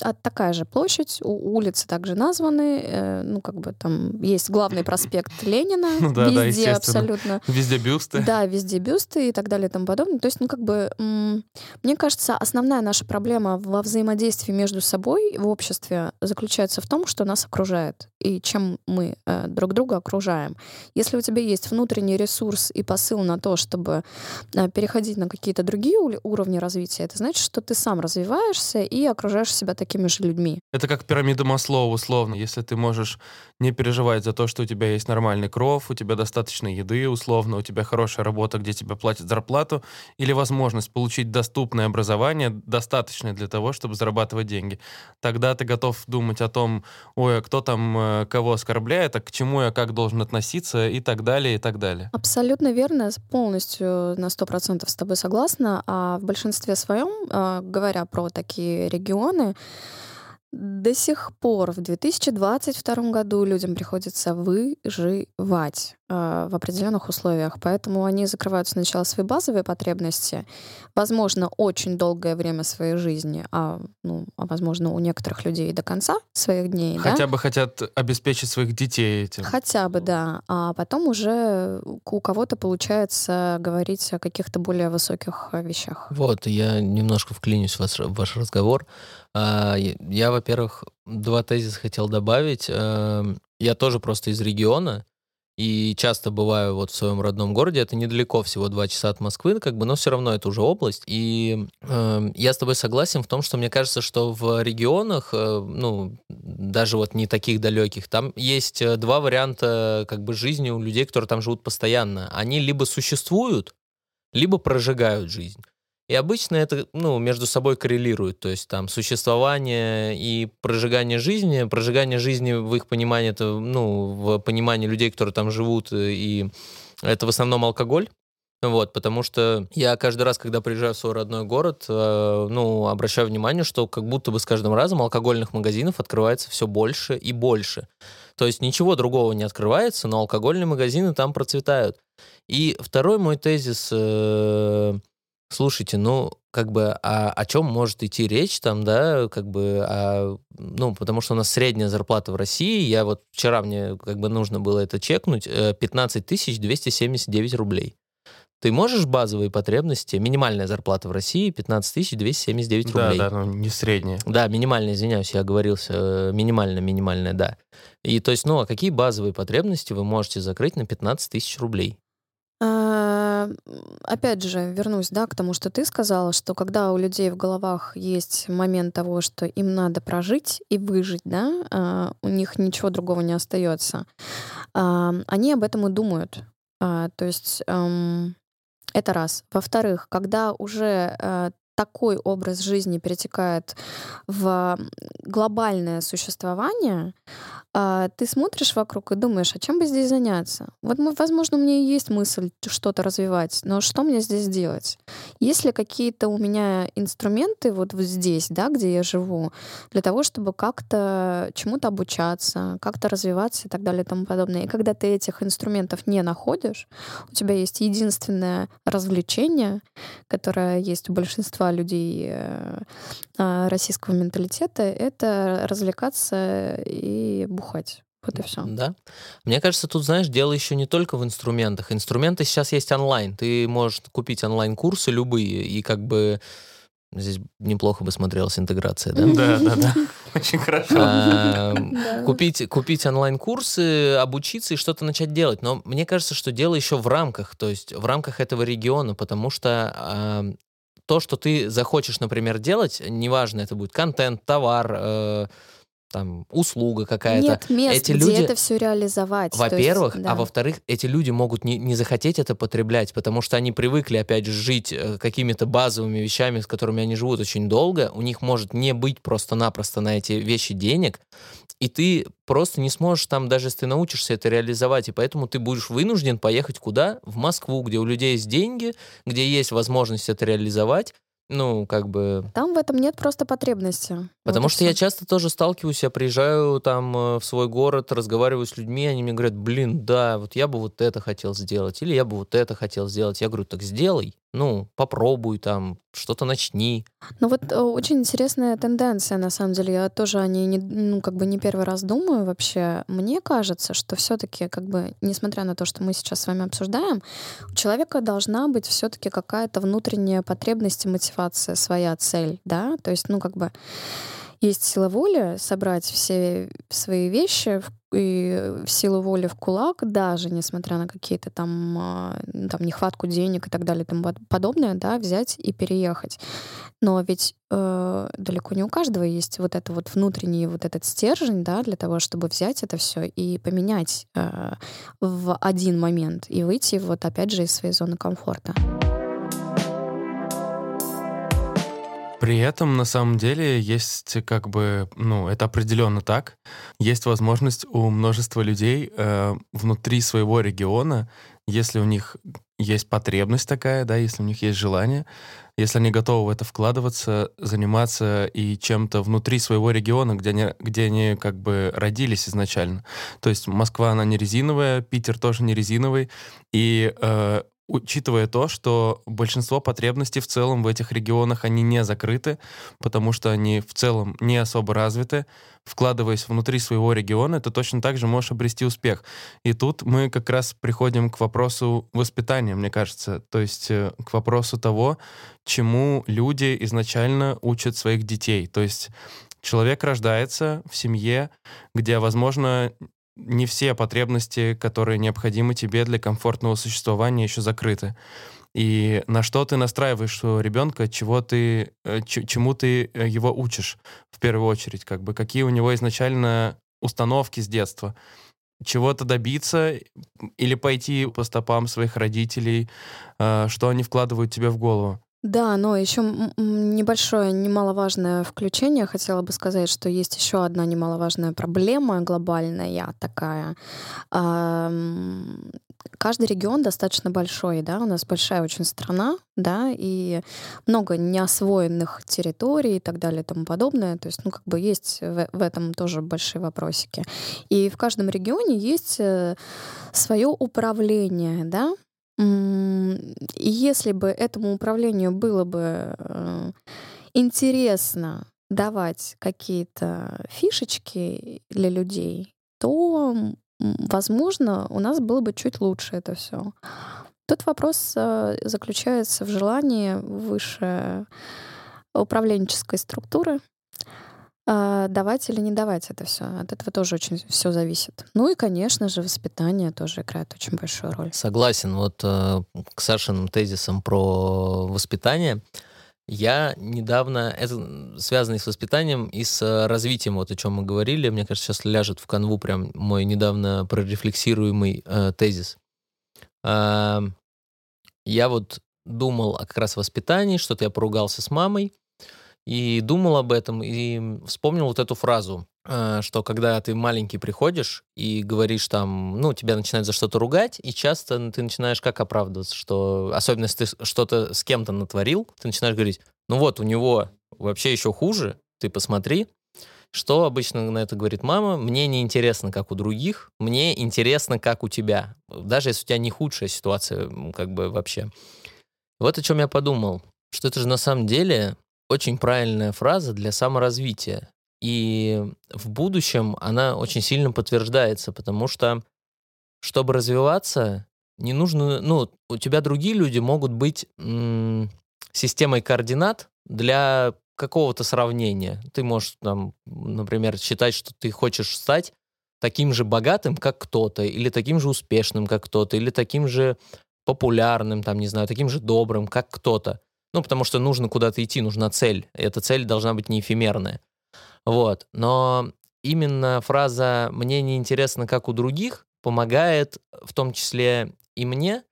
а такая же площадь, у, улицы также названы, э, ну, как бы там есть главный проспект Ленина, (laughs) ну, да, везде да, абсолютно. Везде бюсты. Да, везде бюсты и так далее и тому подобное. То есть, ну, как бы, мне кажется, основная наша проблема во взаимодействии между собой в обществе заключается в том, что нас окружает и чем мы э, друг друга окружаем. Если у тебя есть внутренний ресурс и посыл на то, чтобы э, переходить на какие-то другие уровни развития, это значит, что ты сам развиваешься и окружаешь себя такими же людьми. Это как пирамида Маслоу, условно. Если ты можешь не переживать за то, что у тебя есть нормальный кров, у тебя достаточно еды, условно, у тебя хорошая работа, где тебе платят зарплату, или возможность получить доступное образование, достаточное для того, чтобы зарабатывать деньги, тогда ты готов думать о том, ой, а кто там э, кого оскорбляет, а к чему я как должен относиться и так далее, и так далее. Абсолютно верно, полностью на сто процентов с тобой согласна. А в большинстве своем, э, говоря про такие регионы, до сих пор в 2022 году людям приходится выживать в определенных условиях, поэтому они закрывают сначала свои базовые потребности, возможно, очень долгое время своей жизни, а, ну, а возможно, у некоторых людей до конца своих дней. Хотя да? бы хотят обеспечить своих детей этим. Хотя бы, да. А потом уже у кого-то получается говорить о каких-то более высоких вещах. Вот, я немножко вклинюсь в ваш, в ваш разговор. А, я, во-первых, два тезиса хотел добавить. Эм, я тоже просто из региона, и часто бываю вот в своем родном городе. Это недалеко, всего два часа от Москвы, как бы, но все равно это уже область. И э, я с тобой согласен в том, что мне кажется, что в регионах, э, ну, даже вот не таких далеких, там есть э, два варианта как бы жизни у людей, которые там живут постоянно. Они либо существуют, либо прожигают жизнь. И обычно это ну, между собой коррелирует. То есть там существование и прожигание жизни. Прожигание жизни в их понимании, это ну, в понимании людей, которые там живут, э, и это в основном алкоголь. Вот, потому что я каждый раз, когда приезжаю в свой родной город, э, ну, обращаю внимание, что как будто бы с каждым разом алкогольных магазинов открывается все больше и больше. То есть ничего другого не открывается, но алкогольные магазины там процветают. И второй мой тезис э, Слушайте, ну, как бы, а о чем может идти речь там, да, как бы, а, ну, потому что у нас средняя зарплата в России, я вот вчера мне как бы нужно было это чекнуть, 15 э, 279 рублей. Ты можешь базовые потребности, минимальная зарплата в России 15 279 рублей. Да, да, ну не средняя. Да, минимальная, извиняюсь, я оговорился, э, минимальная, минимальная, да. И то есть, ну, а какие базовые потребности вы можете закрыть на 15 тысяч рублей? А, опять же, вернусь, да, к тому, что ты сказала, что когда у людей в головах есть момент того, что им надо прожить и выжить, да, а, у них ничего другого не остается, а, они об этом и думают. То есть это раз. Во-вторых, когда уже такой образ жизни перетекает в глобальное существование, а, ты смотришь вокруг и думаешь, а чем бы здесь заняться? Вот, возможно, у меня есть мысль что-то развивать, но что мне здесь делать? Есть ли какие-то у меня инструменты вот здесь, да, где я живу, для того, чтобы как-то чему-то обучаться, как-то развиваться и так далее и тому подобное. И когда ты этих инструментов не находишь, у тебя есть единственное развлечение, которое есть у большинства людей э, а, российского менталитета, это развлекаться и бухать. Вот и все. Да. Мне кажется, тут, знаешь, дело еще не только в инструментах. Инструменты сейчас есть онлайн. Ты можешь купить онлайн-курсы любые, и как бы здесь неплохо бы смотрелась интеграция, да? Да, да, да. (laughs) Очень хорошо. А, купить, купить онлайн-курсы, обучиться и что-то начать делать. Но мне кажется, что дело еще в рамках, то есть в рамках этого региона, потому что то, что ты захочешь, например, делать, неважно, это будет контент, товар, э, там услуга какая-то. Нет мест, эти где люди, это все реализовать. Во-первых, есть, да. а во-вторых, эти люди могут не, не захотеть это потреблять, потому что они привыкли, опять же, жить э, какими-то базовыми вещами, с которыми они живут очень долго. У них может не быть просто-напросто на эти вещи денег, и ты просто не сможешь там, даже если ты научишься это реализовать, и поэтому ты будешь вынужден поехать куда? В Москву, где у людей есть деньги, где есть возможность это реализовать, ну, как бы... Там в этом нет просто потребности. Потому вот что я часто тоже сталкиваюсь, я приезжаю там э, в свой город, разговариваю с людьми, они мне говорят, блин, да, вот я бы вот это хотел сделать, или я бы вот это хотел сделать. Я говорю, так сделай, ну, попробуй там, что-то начни. Ну вот э, очень интересная тенденция, на самом деле. Я тоже о ней не, ну, как бы не первый раз думаю вообще. Мне кажется, что все-таки, как бы, несмотря на то, что мы сейчас с вами обсуждаем, у человека должна быть все-таки какая-то внутренняя потребность и мотивация, своя цель, да? То есть, ну, как бы есть сила воли собрать все свои вещи и в силу воли в кулак, даже несмотря на какие-то там, а, там нехватку денег и так далее тому подобное, да, взять и переехать. Но ведь э, далеко не у каждого есть вот это вот внутренний вот этот стержень, да, для того, чтобы взять это все и поменять э, в один момент и выйти вот опять же из своей зоны комфорта. При этом, на самом деле, есть как бы, ну, это определенно так. Есть возможность у множества людей э, внутри своего региона, если у них есть потребность такая, да, если у них есть желание, если они готовы в это вкладываться, заниматься и чем-то внутри своего региона, где они, где они как бы родились изначально. То есть Москва, она не резиновая, Питер тоже не резиновый, и э, учитывая то, что большинство потребностей в целом в этих регионах, они не закрыты, потому что они в целом не особо развиты, вкладываясь внутри своего региона, ты точно так же можешь обрести успех. И тут мы как раз приходим к вопросу воспитания, мне кажется, то есть э, к вопросу того, чему люди изначально учат своих детей. То есть человек рождается в семье, где, возможно, не все потребности, которые необходимы тебе для комфортного существования, еще закрыты. И на что ты настраиваешь своего ребенка, чего ты, э, чему ты э, его учишь в первую очередь, как бы какие у него изначально установки с детства, чего-то добиться или пойти по стопам своих родителей, э, что они вкладывают тебе в голову. Да, но еще небольшое, немаловажное включение. Хотела бы сказать, что есть еще одна немаловажная проблема глобальная такая. Каждый регион достаточно большой, да, у нас большая очень страна, да, и много неосвоенных территорий и так далее и тому подобное. То есть, ну, как бы есть в, в этом тоже большие вопросики. И в каждом регионе есть э, свое управление, да, если бы этому управлению было бы э, интересно давать какие-то фишечки для людей, то, возможно, у нас было бы чуть лучше это все. Тут вопрос э, заключается в желании выше управленческой структуры а, давать или не давать это все. От этого тоже очень все зависит. Ну и, конечно же, воспитание тоже играет очень большую роль. Согласен. Вот э, к Сашиным тезисам про воспитание. Я недавно, это связано с воспитанием и с развитием, вот о чем мы говорили, мне кажется, сейчас ляжет в канву прям мой недавно прорефлексируемый э, тезис. Э, я вот думал как раз о воспитании, что-то я поругался с мамой, и думал об этом, и вспомнил вот эту фразу, э, что когда ты маленький приходишь и говоришь там, ну, тебя начинают за что-то ругать, и часто ты начинаешь как оправдываться, что, особенно если ты что-то с кем-то натворил, ты начинаешь говорить, ну вот, у него вообще еще хуже, ты посмотри, что обычно на это говорит мама? Мне не интересно, как у других, мне интересно, как у тебя. Даже если у тебя не худшая ситуация, как бы вообще. Вот о чем я подумал, что это же на самом деле очень правильная фраза для саморазвития. И в будущем она очень сильно подтверждается, потому что, чтобы развиваться, не нужно, ну, у тебя другие люди могут быть системой координат для какого-то сравнения. Ты можешь, там, например, считать, что ты хочешь стать таким же богатым, как кто-то, или таким же успешным, как кто-то, или таким же популярным, там, не знаю, таким же добрым, как кто-то. Ну, потому что нужно куда-то идти, нужна цель. Эта цель должна быть не эфемерная. Вот. Но именно фраза «мне не интересно, как у других» помогает в том числе и мне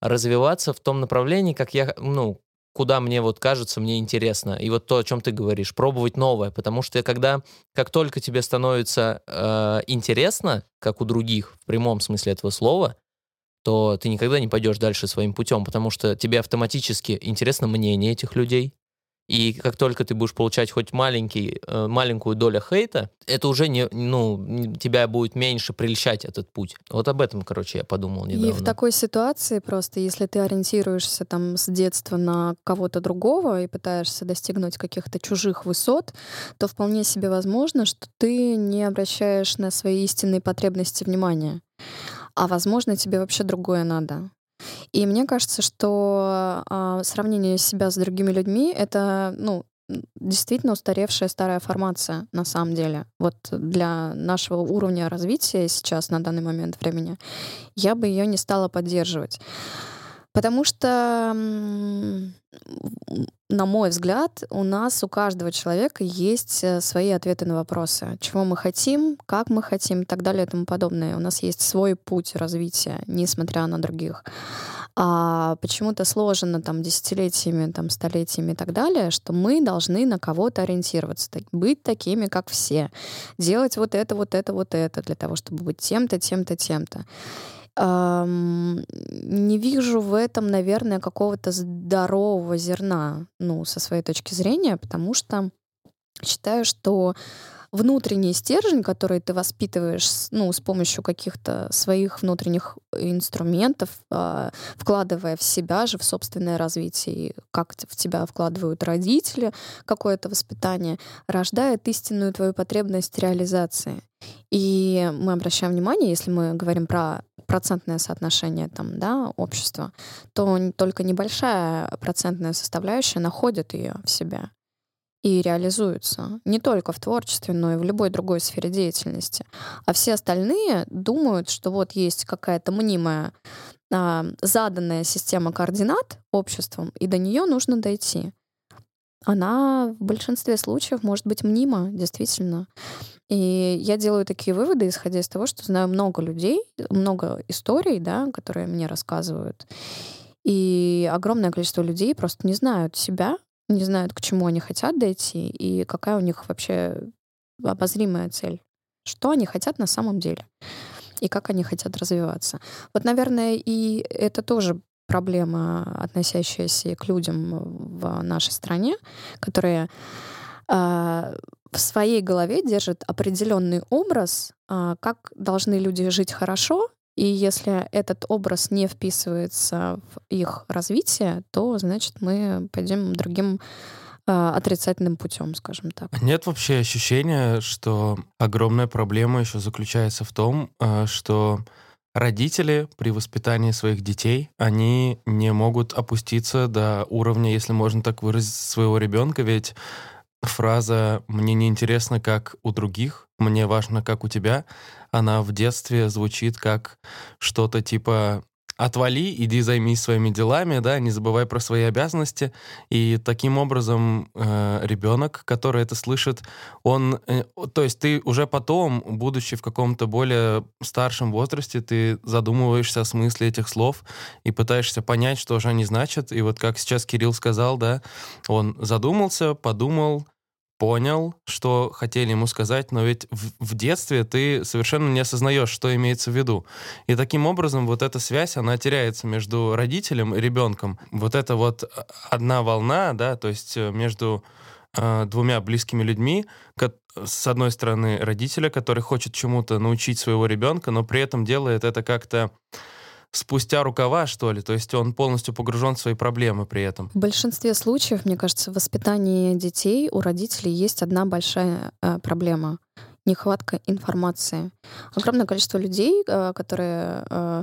развиваться в том направлении, как я, ну, куда мне вот кажется, мне интересно. И вот то, о чем ты говоришь, пробовать новое. Потому что когда, как только тебе становится э, интересно, как у других, в прямом смысле этого слова, то ты никогда не пойдешь дальше своим путем, потому что тебе автоматически интересно мнение этих людей, и как только ты будешь получать хоть маленький, э, маленькую долю хейта, это уже не, ну, тебя будет меньше прельщать этот путь. Вот об этом, короче, я подумал недавно. И в такой ситуации просто, если ты ориентируешься там с детства на кого-то другого и пытаешься достигнуть каких-то чужих высот, то вполне себе возможно, что ты не обращаешь на свои истинные потребности внимания. А возможно, тебе вообще другое надо. И мне кажется, что а, сравнение себя с другими людьми — это, ну, действительно устаревшая старая формация на самом деле. Вот для нашего уровня развития сейчас на данный момент времени я бы ее не стала поддерживать. Потому что, на мой взгляд, у нас, у каждого человека есть э, свои ответы на вопросы. Чего мы хотим, как мы хотим и так далее и тому подобное. У нас есть свой путь развития, несмотря на других. А почему-то сложено там десятилетиями, там столетиями и так далее, что мы должны на кого-то ориентироваться, быть такими, как все, делать вот это, вот это, вот это для того, чтобы быть тем-то, тем-то, тем-то не вижу в этом, наверное, какого-то здорового зерна, ну, со своей точки зрения, потому что считаю, что внутренний стержень, который ты воспитываешь ну, с помощью каких-то своих внутренних инструментов, э, вкладывая в себя же, в собственное развитие, как в тебя вкладывают родители, какое-то воспитание, рождает истинную твою потребность реализации. И мы обращаем внимание, если мы говорим про процентное соотношение там, да, общества, то только небольшая процентная составляющая находит ее в себя и реализуются не только в творчестве, но и в любой другой сфере деятельности. А все остальные думают, что вот есть какая-то мнимая а, заданная система координат обществом, и до нее нужно дойти. Она в большинстве случаев может быть мнима, действительно. И я делаю такие выводы, исходя из того, что знаю много людей, много историй, да, которые мне рассказывают. И огромное количество людей просто не знают себя, не знают, к чему они хотят дойти и какая у них вообще обозримая цель. Что они хотят на самом деле и как они хотят развиваться. Вот, наверное, и это тоже проблема, относящаяся к людям в нашей стране, которые э, в своей голове держат определенный образ, э, как должны люди жить хорошо, и если этот образ не вписывается в их развитие, то, значит, мы пойдем другим э, отрицательным путем, скажем так. Нет вообще ощущения, что огромная проблема еще заключается в том, что родители при воспитании своих детей, они не могут опуститься до уровня, если можно так выразить, своего ребенка, ведь фраза «мне не интересно, как у других, мне важно, как у тебя», она в детстве звучит как что-то типа отвали, иди займись своими делами, да, не забывай про свои обязанности. И таким образом э, ребенок, который это слышит, он, э, то есть ты уже потом, будучи в каком-то более старшем возрасте, ты задумываешься о смысле этих слов и пытаешься понять, что же они значат. И вот как сейчас Кирилл сказал, да, он задумался, подумал, понял, что хотели ему сказать, но ведь в, в детстве ты совершенно не осознаешь, что имеется в виду. И таким образом вот эта связь, она теряется между родителем и ребенком. Вот это вот одна волна, да, то есть э, между э, двумя близкими людьми, с одной стороны родителя, который хочет чему-то научить своего ребенка, но при этом делает это как-то спустя рукава, что ли. То есть он полностью погружен в свои проблемы при этом. В большинстве случаев, мне кажется, в воспитании детей у родителей есть одна большая э, проблема нехватка информации. Огромное количество людей, э, которые э,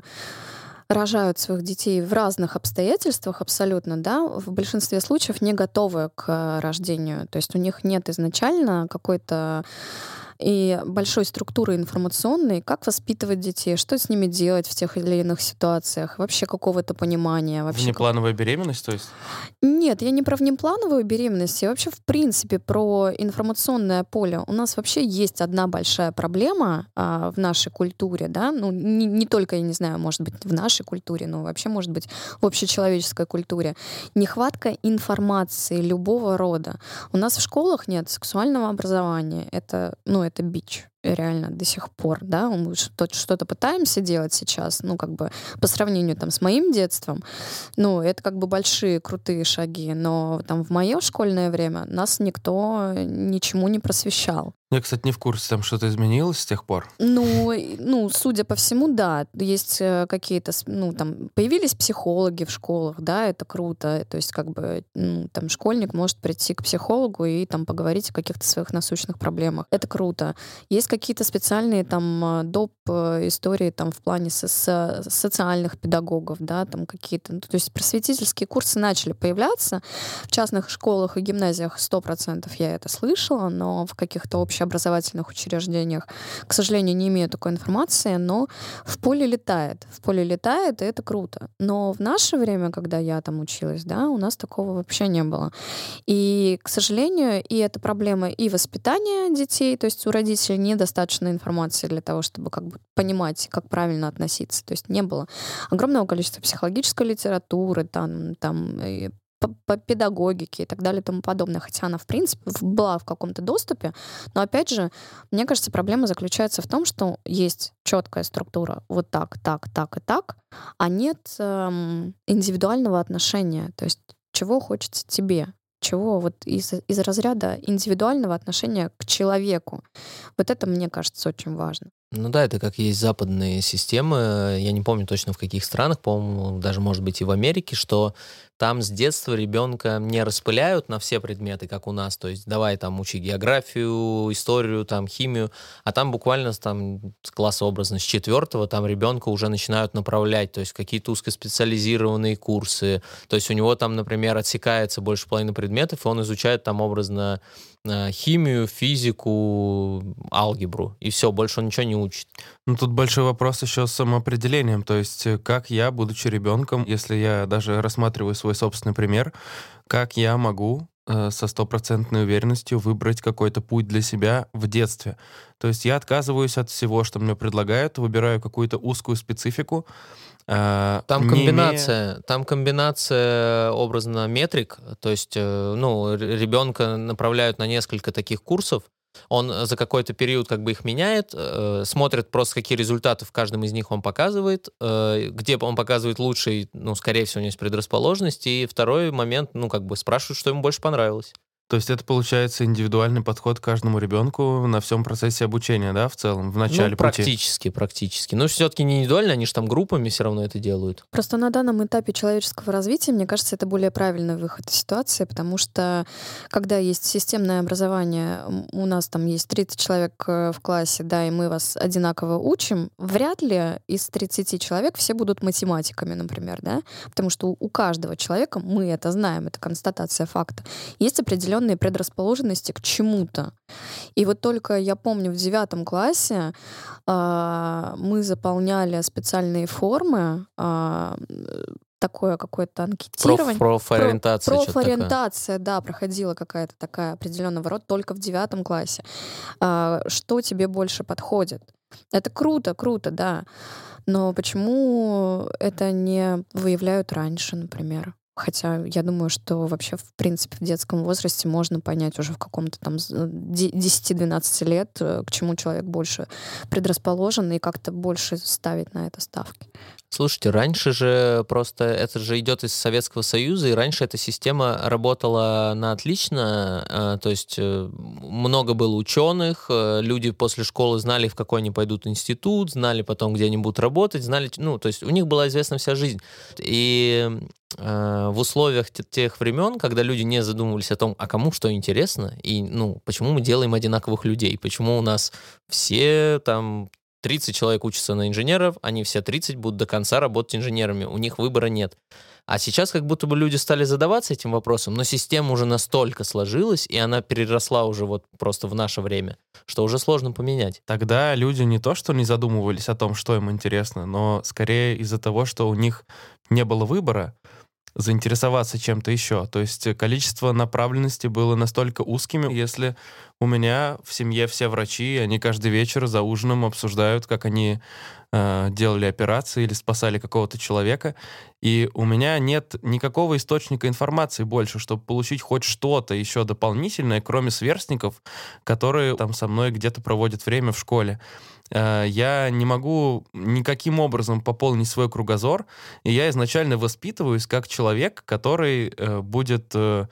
рожают своих детей в разных обстоятельствах абсолютно, да, в большинстве случаев не готовы к рождению. То есть у них нет изначально какой-то и большой структуры информационной, как воспитывать детей, что с ними делать в тех или иных ситуациях, вообще какого-то понимания. Вообще Внеплановая как... беременность, то есть? Нет, я не про внеплановую беременность, я вообще в принципе про информационное поле. У нас вообще есть одна большая проблема а, в нашей культуре, да, ну не, не только, я не знаю, может быть, в нашей культуре, но вообще, может быть, в общечеловеческой культуре. Нехватка информации любого рода. У нас в школах нет сексуального образования. Это, ну, это бич реально до сих пор, да, мы что-то пытаемся делать сейчас, ну, как бы по сравнению там с моим детством, ну, это как бы большие крутые шаги, но там в мое школьное время нас никто ничему не просвещал. Я, кстати, не в курсе, там что-то изменилось с тех пор. Ну, ну, судя по всему, да. Есть э, какие-то, ну, там, появились психологи в школах, да, это круто. То есть, как бы, ну, там, школьник может прийти к психологу и там поговорить о каких-то своих насущных проблемах. Это круто. Есть какие-то специальные там э, доп. Э, истории там в плане со со социальных педагогов, да, там какие-то, ну, то есть просветительские курсы начали появляться. В частных школах и гимназиях 100% я это слышала, но в каких-то общеобразовательных учреждениях, к сожалению, не имею такой информации, но в поле летает. В поле летает, и это круто. Но в наше время, когда я там училась, да, у нас такого вообще не было. И, к сожалению, и это проблема и воспитания детей, то есть у родителей не недостаточно информации для того, чтобы как бы понимать, как правильно относиться. То есть не было огромного количества психологической литературы, там, там по педагогике и так далее и тому подобное, хотя она, в принципе, была в каком-то доступе. Но, опять же, мне кажется, проблема заключается в том, что есть четкая структура вот так, так, так и так, а нет эм, индивидуального отношения. То есть чего хочется тебе, чего вот из, из разряда индивидуального отношения к человеку. Вот это, мне кажется, очень важно. Ну да, это как есть западные системы, я не помню точно в каких странах, по-моему, даже может быть и в Америке, что там с детства ребенка не распыляют на все предметы, как у нас, то есть давай там учи географию, историю, там химию, а там буквально там с класса образно с четвертого там ребенка уже начинают направлять, то есть какие-то узкоспециализированные курсы, то есть у него там, например, отсекается больше половины предметов, и он изучает там образно химию, физику, алгебру, и все, больше он ничего не учит. Ну, тут большой вопрос еще с самоопределением, то есть э, как я, будучи ребенком, если я даже рассматриваю свой собственный пример, как я могу э, со стопроцентной уверенностью выбрать какой-то путь для себя в детстве. То есть я отказываюсь от всего, что мне предлагают, выбираю какую-то узкую специфику. Э, там комбинация, имея... там комбинация образно метрик, то есть, э, ну, ребенка направляют на несколько таких курсов, он э, за какой-то период как бы их меняет, э, смотрит просто, какие результаты в каждом из них он показывает, э, где он показывает лучший, ну, скорее всего, у него есть предрасположенность, и второй момент, ну, как бы спрашивают, что ему больше понравилось. То есть это получается индивидуальный подход к каждому ребенку на всем процессе обучения, да, в целом, в начале ну, практически, пути? практически. Но все-таки не индивидуально, они же там группами все равно это делают. Просто на данном этапе человеческого развития, мне кажется, это более правильный выход из ситуации, потому что когда есть системное образование, у нас там есть 30 человек э, в классе, да, и мы вас одинаково учим, вряд ли из 30 человек все будут математиками, например, да, потому что у каждого человека, мы это знаем, это констатация факта, есть определенные определенные предрасположенности к чему-то. И вот только я помню в девятом классе э, мы заполняли специальные формы, э, такое какое-то анкетирование. Проф, профориентация. Про, профориентация, да, проходила какая-то такая определенного рода только в девятом классе. А, что тебе больше подходит? Это круто, круто, да. Но почему это не выявляют раньше, например? Хотя я думаю, что вообще, в принципе, в детском возрасте можно понять уже в каком-то там 10-12 лет, э, к чему человек больше предрасположен и как-то больше ставить на это ставки. Слушайте, раньше же просто это же идет из Советского Союза, и раньше эта система работала на отлично, а, то есть э, много было ученых, э, люди после школы знали, в какой они пойдут институт, знали потом, где они будут работать, знали, ну, то есть у них была известна вся жизнь. И э, в условиях тех времен, когда люди не задумывались о том, а кому что интересно, и, ну, почему мы делаем одинаковых людей, почему у нас все там 30 человек учатся на инженеров, они все 30 будут до конца работать инженерами, у них выбора нет. А сейчас как будто бы люди стали задаваться этим вопросом, но система уже настолько сложилась, и она переросла уже вот просто в наше время, что уже сложно поменять. Тогда люди не то, что не задумывались о том, что им интересно, но скорее из-за того, что у них не было выбора, заинтересоваться чем-то еще. То есть количество направленности было настолько узкими, если у меня в семье все врачи, они каждый вечер за ужином обсуждают, как они э, делали операции или спасали какого-то человека. И у меня нет никакого источника информации больше, чтобы получить хоть что-то еще дополнительное, кроме сверстников, которые там со мной где-то проводят время в школе. Э, я не могу никаким образом пополнить свой кругозор, и я изначально воспитываюсь как человек, который э, будет, э,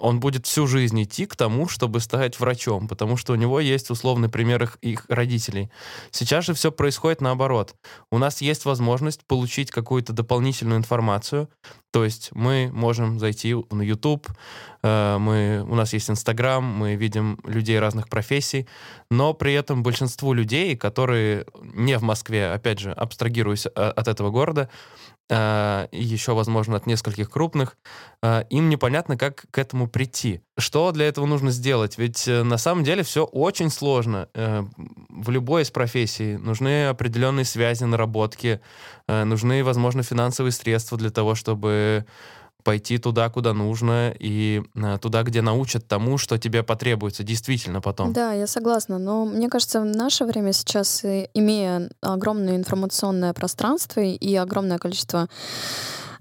он будет всю жизнь идти к тому, чтобы стать врачом, потому что у него есть условный пример их, их родителей. Сейчас же все происходит наоборот. У нас есть возможность получить какую-то дополнительную информацию, то есть мы можем зайти на YouTube, э, мы, у нас есть Инстаграм, мы видим людей разных профессий, но при этом большинству людей, которые не в Москве, опять же, абстрагируясь э, от этого города, э, еще, возможно, от нескольких крупных, им непонятно, как к этому прийти. Что для этого нужно сделать? Ведь на самом деле все очень сложно. В любой из профессий нужны определенные связи, наработки, нужны, возможно, финансовые средства для того, чтобы пойти туда, куда нужно, и э, туда, где научат тому, что тебе потребуется действительно потом. Да, я согласна. Но мне кажется, в наше время сейчас, имея огромное информационное пространство и огромное количество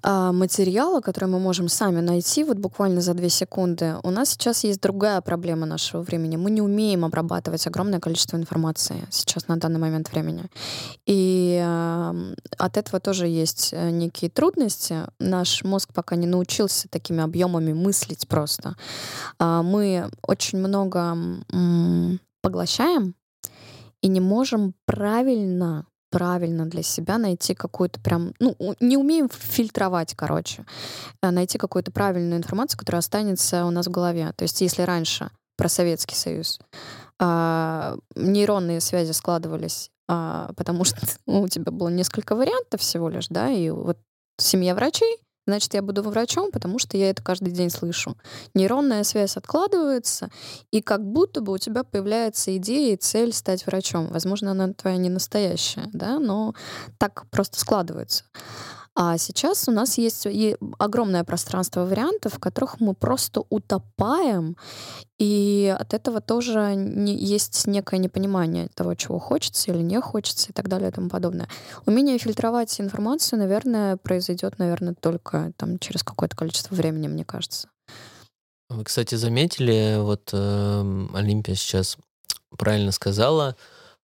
материала, который мы можем сами найти вот буквально за две секунды, у нас сейчас есть другая проблема нашего времени. Мы не умеем обрабатывать огромное количество информации сейчас на данный момент времени. И от этого тоже есть э, некие трудности. Наш мозг пока не научился такими объемами мыслить просто. Э, мы очень много поглощаем и не можем правильно правильно для себя найти какую-то прям, ну, не умеем фильтровать, короче, а найти какую-то правильную информацию, которая останется у нас в голове. То есть если раньше про Советский Союз а, нейронные связи складывались, а, потому что (laughs) у тебя было несколько вариантов всего лишь, да, и вот семья врачей, значит, я буду врачом, потому что я это каждый день слышу. Нейронная связь откладывается, и как будто бы у тебя появляется идея и цель стать врачом. Возможно, она твоя не настоящая, да, но так просто складывается. А сейчас у нас есть огромное пространство вариантов, в которых мы просто утопаем, и от этого тоже не, есть некое непонимание того, чего хочется или не хочется и так далее и тому подобное. Умение фильтровать информацию, наверное, произойдет, наверное, только там, через какое-то количество времени, мне кажется. Вы, кстати, заметили, вот э, Олимпия сейчас правильно сказала,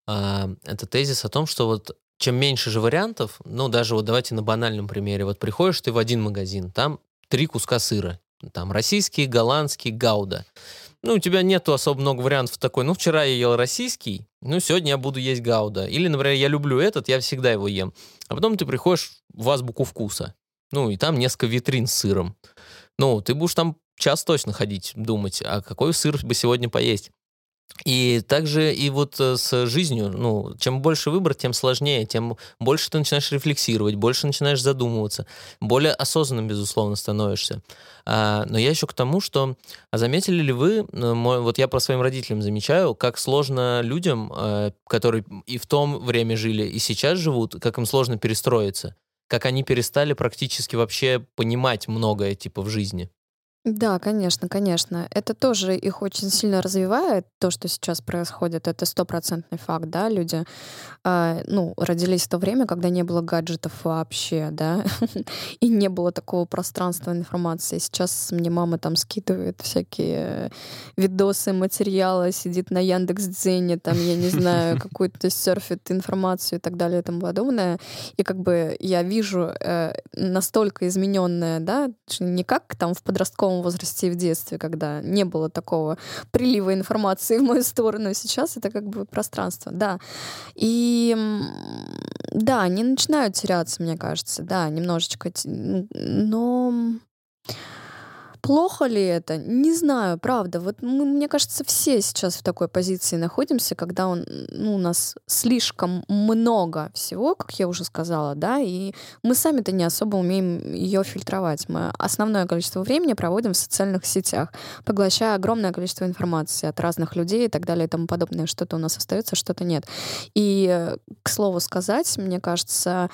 э, это тезис о том, что вот чем меньше же вариантов, ну, даже вот давайте на банальном примере, вот приходишь ты в один магазин, там три куска сыра, там российский, голландский, гауда. Ну, у тебя нету особо много вариантов такой, ну, вчера я ел российский, ну, сегодня я буду есть гауда. Или, например, я люблю этот, я всегда его ем. А потом ты приходишь в азбуку вкуса, ну, и там несколько витрин с сыром. Ну, ты будешь там час точно ходить, думать, а какой сыр бы сегодня поесть. И также и вот э, с жизнью, ну, чем больше выбор, тем сложнее, тем больше ты начинаешь рефлексировать, больше начинаешь задумываться, более осознанным, безусловно, становишься. А, но я еще к тому, что а заметили ли вы, э, вот я по своим родителям замечаю, как сложно людям, э, которые и в том время жили, и сейчас живут, как им сложно перестроиться, как они перестали практически вообще понимать многое типа в жизни. Да, конечно, конечно. Это тоже их очень сильно развивает, то, что сейчас происходит. Это стопроцентный факт, да, люди, э, ну, родились в то время, когда не было гаджетов вообще, да, (laughs) и не было такого пространства информации. Сейчас мне мама там скидывает всякие видосы, материалы, сидит на Яндекс.Дзене, там, я не знаю, (laughs) какую-то серфит информацию и так далее и тому подобное. И как бы я вижу э, настолько измененное, да, не как там в подростковом подростковом возрасте и в детстве, когда не было такого прилива информации в мою сторону. Сейчас это как бы пространство, да. И да, они начинают теряться, мне кажется, да, немножечко. Но Плохо ли это? Не знаю, правда. Вот мы, мне кажется, все сейчас в такой позиции находимся, когда он, ну, у нас слишком много всего, как я уже сказала, да, и мы сами-то не особо умеем ее фильтровать. Мы основное количество времени проводим в социальных сетях, поглощая огромное количество информации от разных людей и так далее и тому подобное. Что-то у нас остается, что-то нет. И, к слову сказать, мне кажется,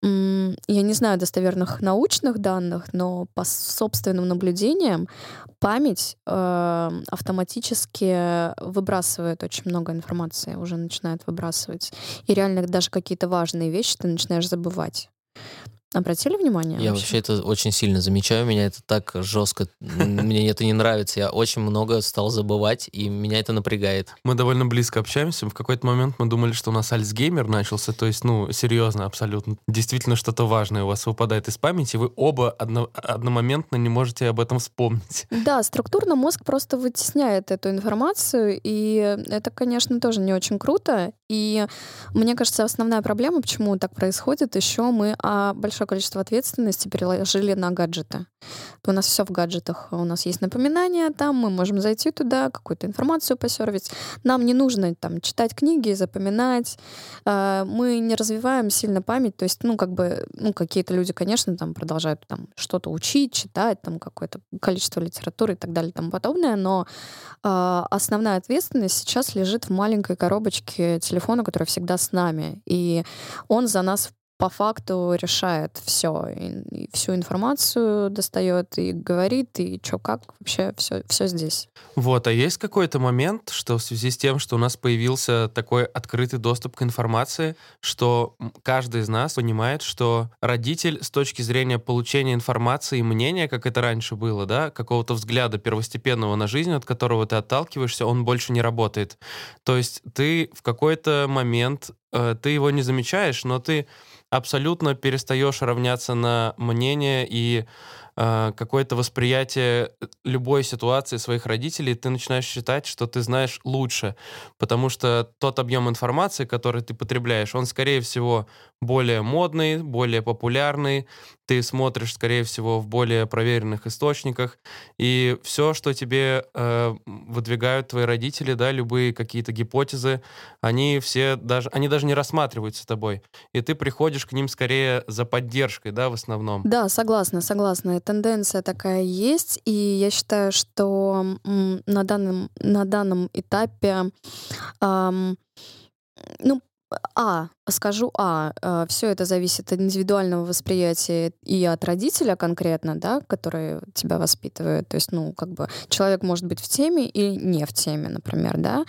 я не знаю достоверных научных данных, но по собственным наблюдениям память э, автоматически выбрасывает очень много информации, уже начинает выбрасывать. И реально даже какие-то важные вещи ты начинаешь забывать. Обратили внимание? Я вообще? вообще это очень сильно замечаю, меня это так жестко, (laughs) мне это не нравится, я очень много стал забывать, и меня это напрягает. Мы довольно близко общаемся, в какой-то момент мы думали, что у нас альцгеймер начался, то есть, ну, серьезно, абсолютно. Действительно что-то важное у вас выпадает из памяти, вы оба одно, одномоментно не можете об этом вспомнить. (laughs) Да, структурно мозг просто вытесняет эту информацию, и это, конечно, тоже не очень круто, и мне кажется, основная проблема, почему так происходит, еще мы о большом большое количество ответственности переложили на гаджеты. У нас все в гаджетах. У нас есть напоминания там, мы можем зайти туда, какую-то информацию посервить. Нам не нужно там читать книги, запоминать. А, мы не развиваем сильно память. То есть, ну, как бы, ну, какие-то люди, конечно, там продолжают там что-то учить, читать, там какое-то количество литературы и так далее и тому подобное, но э, основная ответственность сейчас лежит в маленькой коробочке телефона, которая всегда с нами. И он за нас по факту решает все, и, и всю информацию достает и говорит, и что как вообще все, все здесь. Вот, а есть какой-то момент, что в связи с тем, что у нас появился такой открытый доступ к информации, что каждый из нас понимает, что родитель с точки зрения получения информации и мнения, как это раньше было, да, какого-то взгляда первостепенного на жизнь, от которого ты отталкиваешься, он больше не работает. То есть ты в какой-то момент, э, ты его не замечаешь, но ты абсолютно перестаешь равняться на мнение и э, какое-то восприятие любой ситуации своих родителей, ты начинаешь считать, что ты знаешь лучше, потому что тот объем информации, который ты потребляешь, он, скорее всего, более модный, более популярный, ты смотришь, скорее всего, в более проверенных источниках, и все, что тебе э, выдвигают твои родители, да, любые какие-то гипотезы, они все даже, они даже не рассматриваются тобой, и ты приходишь к ним скорее за поддержкой, да, в основном. Да, согласна, согласна. Тенденция такая есть, и я считаю, что на данном, на данном этапе эм, ну, а, скажу А, э, все это зависит от индивидуального восприятия и от родителя конкретно, да, который тебя воспитывает. То есть, ну, как бы человек может быть в теме или не в теме, например, да.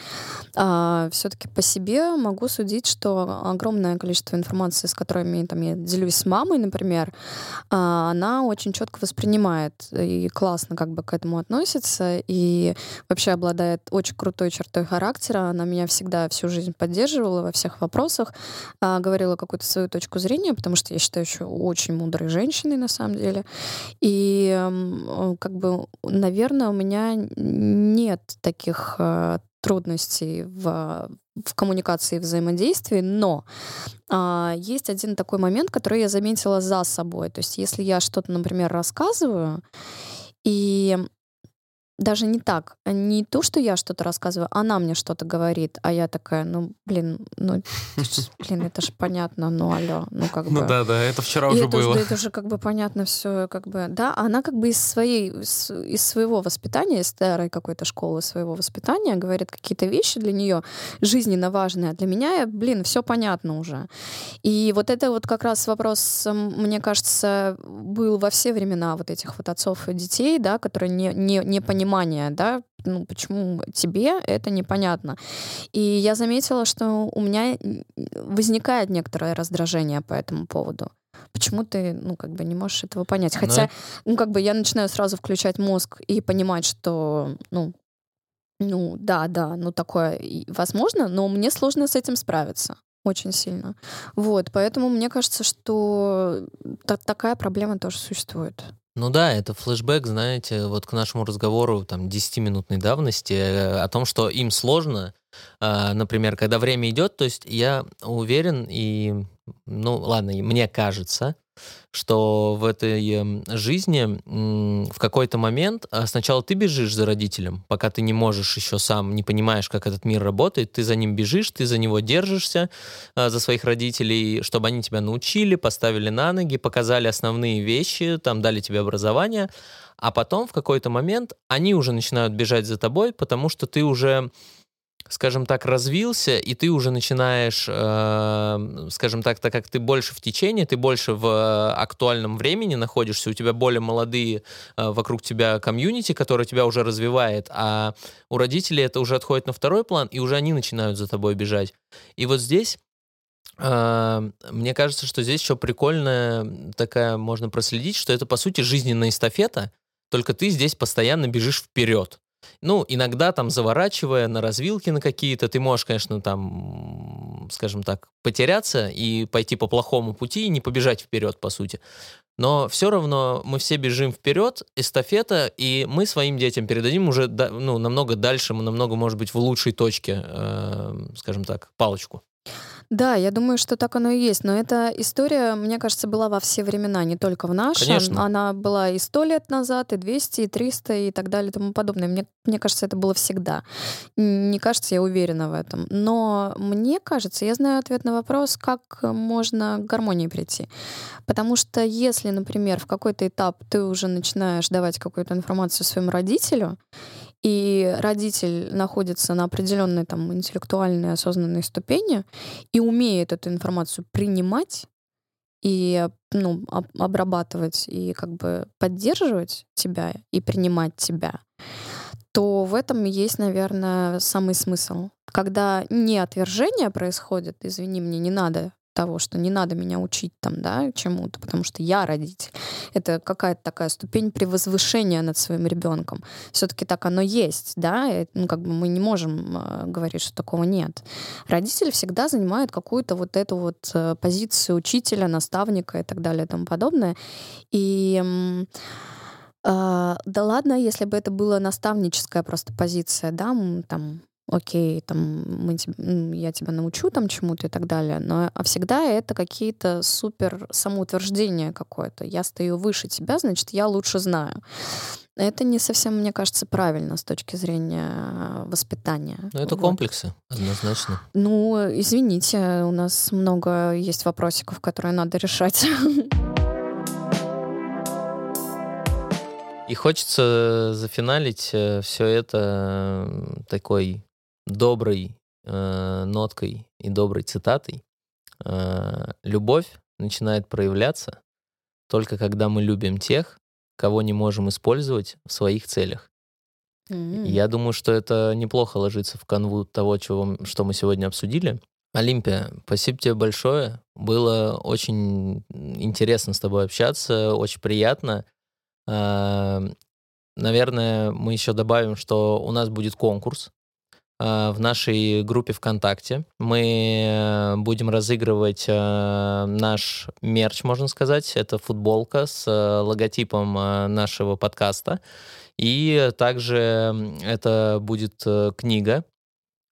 А, все-таки по себе могу судить, что огромное количество информации, с которыми там, я делюсь с мамой, например, а, она очень четко воспринимает и классно как бы к этому относится, и вообще обладает очень крутой чертой характера. Она меня всегда всю жизнь поддерживала во всех вопросах а, говорила какую-то свою точку зрения, потому что я считаю еще очень мудрой женщиной на самом деле. И как бы, наверное, у меня нет таких а, трудностей в, в коммуникации и взаимодействии, но а, есть один такой момент, который я заметила за собой. То есть если я что-то, например, рассказываю, и даже не так. Не то, что я что-то рассказываю, она мне что-то говорит, а я такая, ну, блин, ну, (laughs) блин, это же понятно, ну, алло, ну, как Ну бы... да, да, это вчера И уже это, было. это же как бы понятно все, как бы, да, а она как бы из своей, из, своего воспитания, из старой какой-то школы своего воспитания говорит какие-то вещи для нее жизненно важные, а для меня, блин, все понятно уже. И вот это вот как раз вопрос, мне кажется, был во все времена вот этих вот отцов и детей, да, которые не, не, непонимание, да, ну, почему тебе это непонятно. И я заметила, что у меня возникает некоторое раздражение по этому поводу. Почему ты, ну, как бы не можешь этого понять? Ну, Хотя, ну, как бы я начинаю сразу включать мозг и понимать, что, ну, ну, да, да, ну, такое возможно, но мне сложно с этим справиться очень сильно. Вот, поэтому мне кажется, что та- такая проблема тоже существует. Ну да, это флешбэк, знаете, вот к нашему разговору там 10-минутной давности э, о том, что им сложно, а, например, когда время идет, то есть я уверен и, ну ладно, мне кажется, что в этой эм, жизни в какой-то момент а, сначала ты бежишь за родителем, пока ты не можешь еще сам, не понимаешь, как этот мир работает, ты за ним бежишь, ты за него держишься, а, за своих родителей, чтобы они тебя научили, поставили на ноги, показали основные вещи, там дали тебе образование, а потом в какой-то момент они уже начинают бежать за тобой, потому что ты уже скажем так, развился, и ты уже начинаешь, э, скажем так, так как ты больше в течение, ты больше в э, актуальном времени находишься, у тебя более молодые э, вокруг тебя комьюнити, которое тебя уже развивает, а у родителей это уже отходит на второй план, и уже они начинают за тобой бежать. И вот здесь э, мне кажется, что здесь еще прикольная такая, можно проследить, что это, по сути, жизненная эстафета, только ты здесь постоянно бежишь вперед. Ну, иногда там заворачивая на развилки на какие-то, ты можешь, конечно, там, скажем так, потеряться и пойти по плохому пути и не побежать вперед, по сути. Но все равно мы все бежим вперед, эстафета, и мы своим детям передадим уже ну, намного дальше, мы намного, может быть, в лучшей точке, э, скажем так, палочку. Да, я думаю, что так оно и есть. Но эта история, мне кажется, была во все времена, не только в нашем. Конечно. Она была и сто лет назад, и 200, и 300, и так далее, и тому подобное. Мне, мне кажется, это было всегда. Не кажется, я уверена в этом. Но мне кажется, я знаю ответ на вопрос, как можно к гармонии прийти. Потому что если, например, в какой-то этап ты уже начинаешь давать какую-то информацию своему родителю, и родитель находится на определенной там интеллектуальной осознанной ступени и умеет эту информацию принимать и ну, об- обрабатывать и как бы поддерживать тебя и принимать тебя, то в этом есть, наверное, самый смысл. Когда не отвержение происходит, извини, мне не надо того, что не надо меня учить там, да, чему-то, потому что я родитель. Это какая-то такая ступень превозвышения над своим ребенком. Все-таки так оно есть, да, и, ну, как бы мы не можем э, говорить, что такого нет. Родители всегда занимают какую-то вот эту вот э, позицию учителя, наставника и так далее и тому подобное. И а, да ладно, если бы это была наставническая просто позиция, да, там, окей, там, мы я тебя научу там чему-то и так далее, но а всегда это какие-то супер самоутверждения какое-то. Я стою выше тебя, значит, я лучше знаю. Это не совсем, мне кажется, правильно с точки зрения э, воспитания. Ну, это Вот. комплексы, однозначно. Ну, извините, у нас много есть вопросиков, которые надо решать. (laughs) И хочется зафиналить все это э, такой доброй э, ноткой и доброй цитатой. Э, Любовь начинает проявляться только когда мы любим тех, кого не можем использовать в своих целях. М. Я думаю, что это неплохо ложится в канву того, чего, что мы сегодня обсудили. Олимпия, спасибо тебе большое. Было очень интересно с тобой общаться, очень приятно. А, Наверное, мы еще добавим, что у нас будет конкурс в нашей группе ВКонтакте. Мы э, будем разыгрывать э, наш мерч, можно сказать. Это футболка с э, логотипом э, нашего подкаста. И также это будет э, книга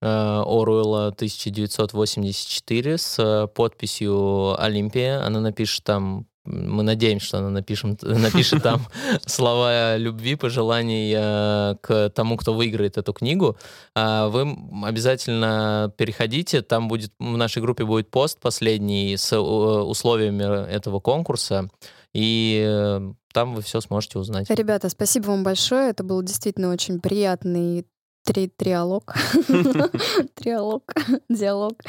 э, Оруэлла 1984 с э, подписью Олимпия. Она напишет там мы надеемся, что она напишем, (laughs) напишет там слова любви, пожеланий э, к тому, кто выиграет эту книгу. А вы обязательно переходите, там будет в нашей группе будет пост последний с условиями этого конкурса, и там вы все сможете узнать. Ребята, спасибо вам большое. Это был действительно очень приятный Три триалог. (laughs) Триалог, диалог.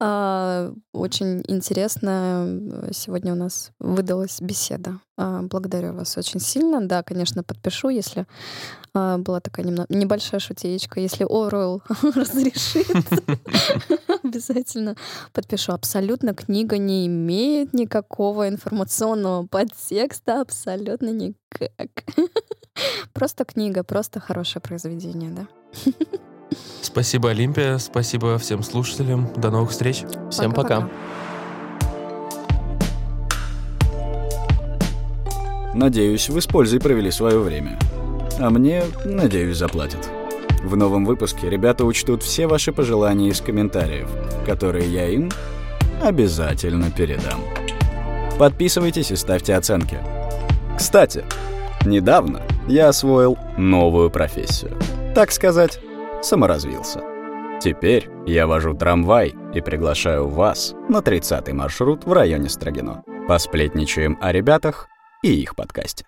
А, очень интересно. Сегодня у нас выдалась беседа. А, благодарю вас очень сильно. Да, конечно, подпишу, если а, была такая небольшая шутеечка. Если Оруэлл (laughs) разрешит, (laughs) обязательно подпишу. Абсолютно книга не имеет никакого информационного подтекста. Абсолютно никак. (laughs) Просто книга, просто хорошее произведение, да. Спасибо, Олимпия. Спасибо всем слушателям. До новых встреч. Всем пока. Надеюсь, вы с пользой провели свое время. А мне, надеюсь, заплатят. В новом выпуске ребята учтут все ваши пожелания из комментариев, которые я им обязательно передам. Подписывайтесь и ставьте оценки. Кстати, недавно я освоил новую профессию — так сказать, саморазвился. Теперь я вожу трамвай и приглашаю вас на 30-й маршрут в районе Строгино. Посплетничаем о ребятах и их подкасте.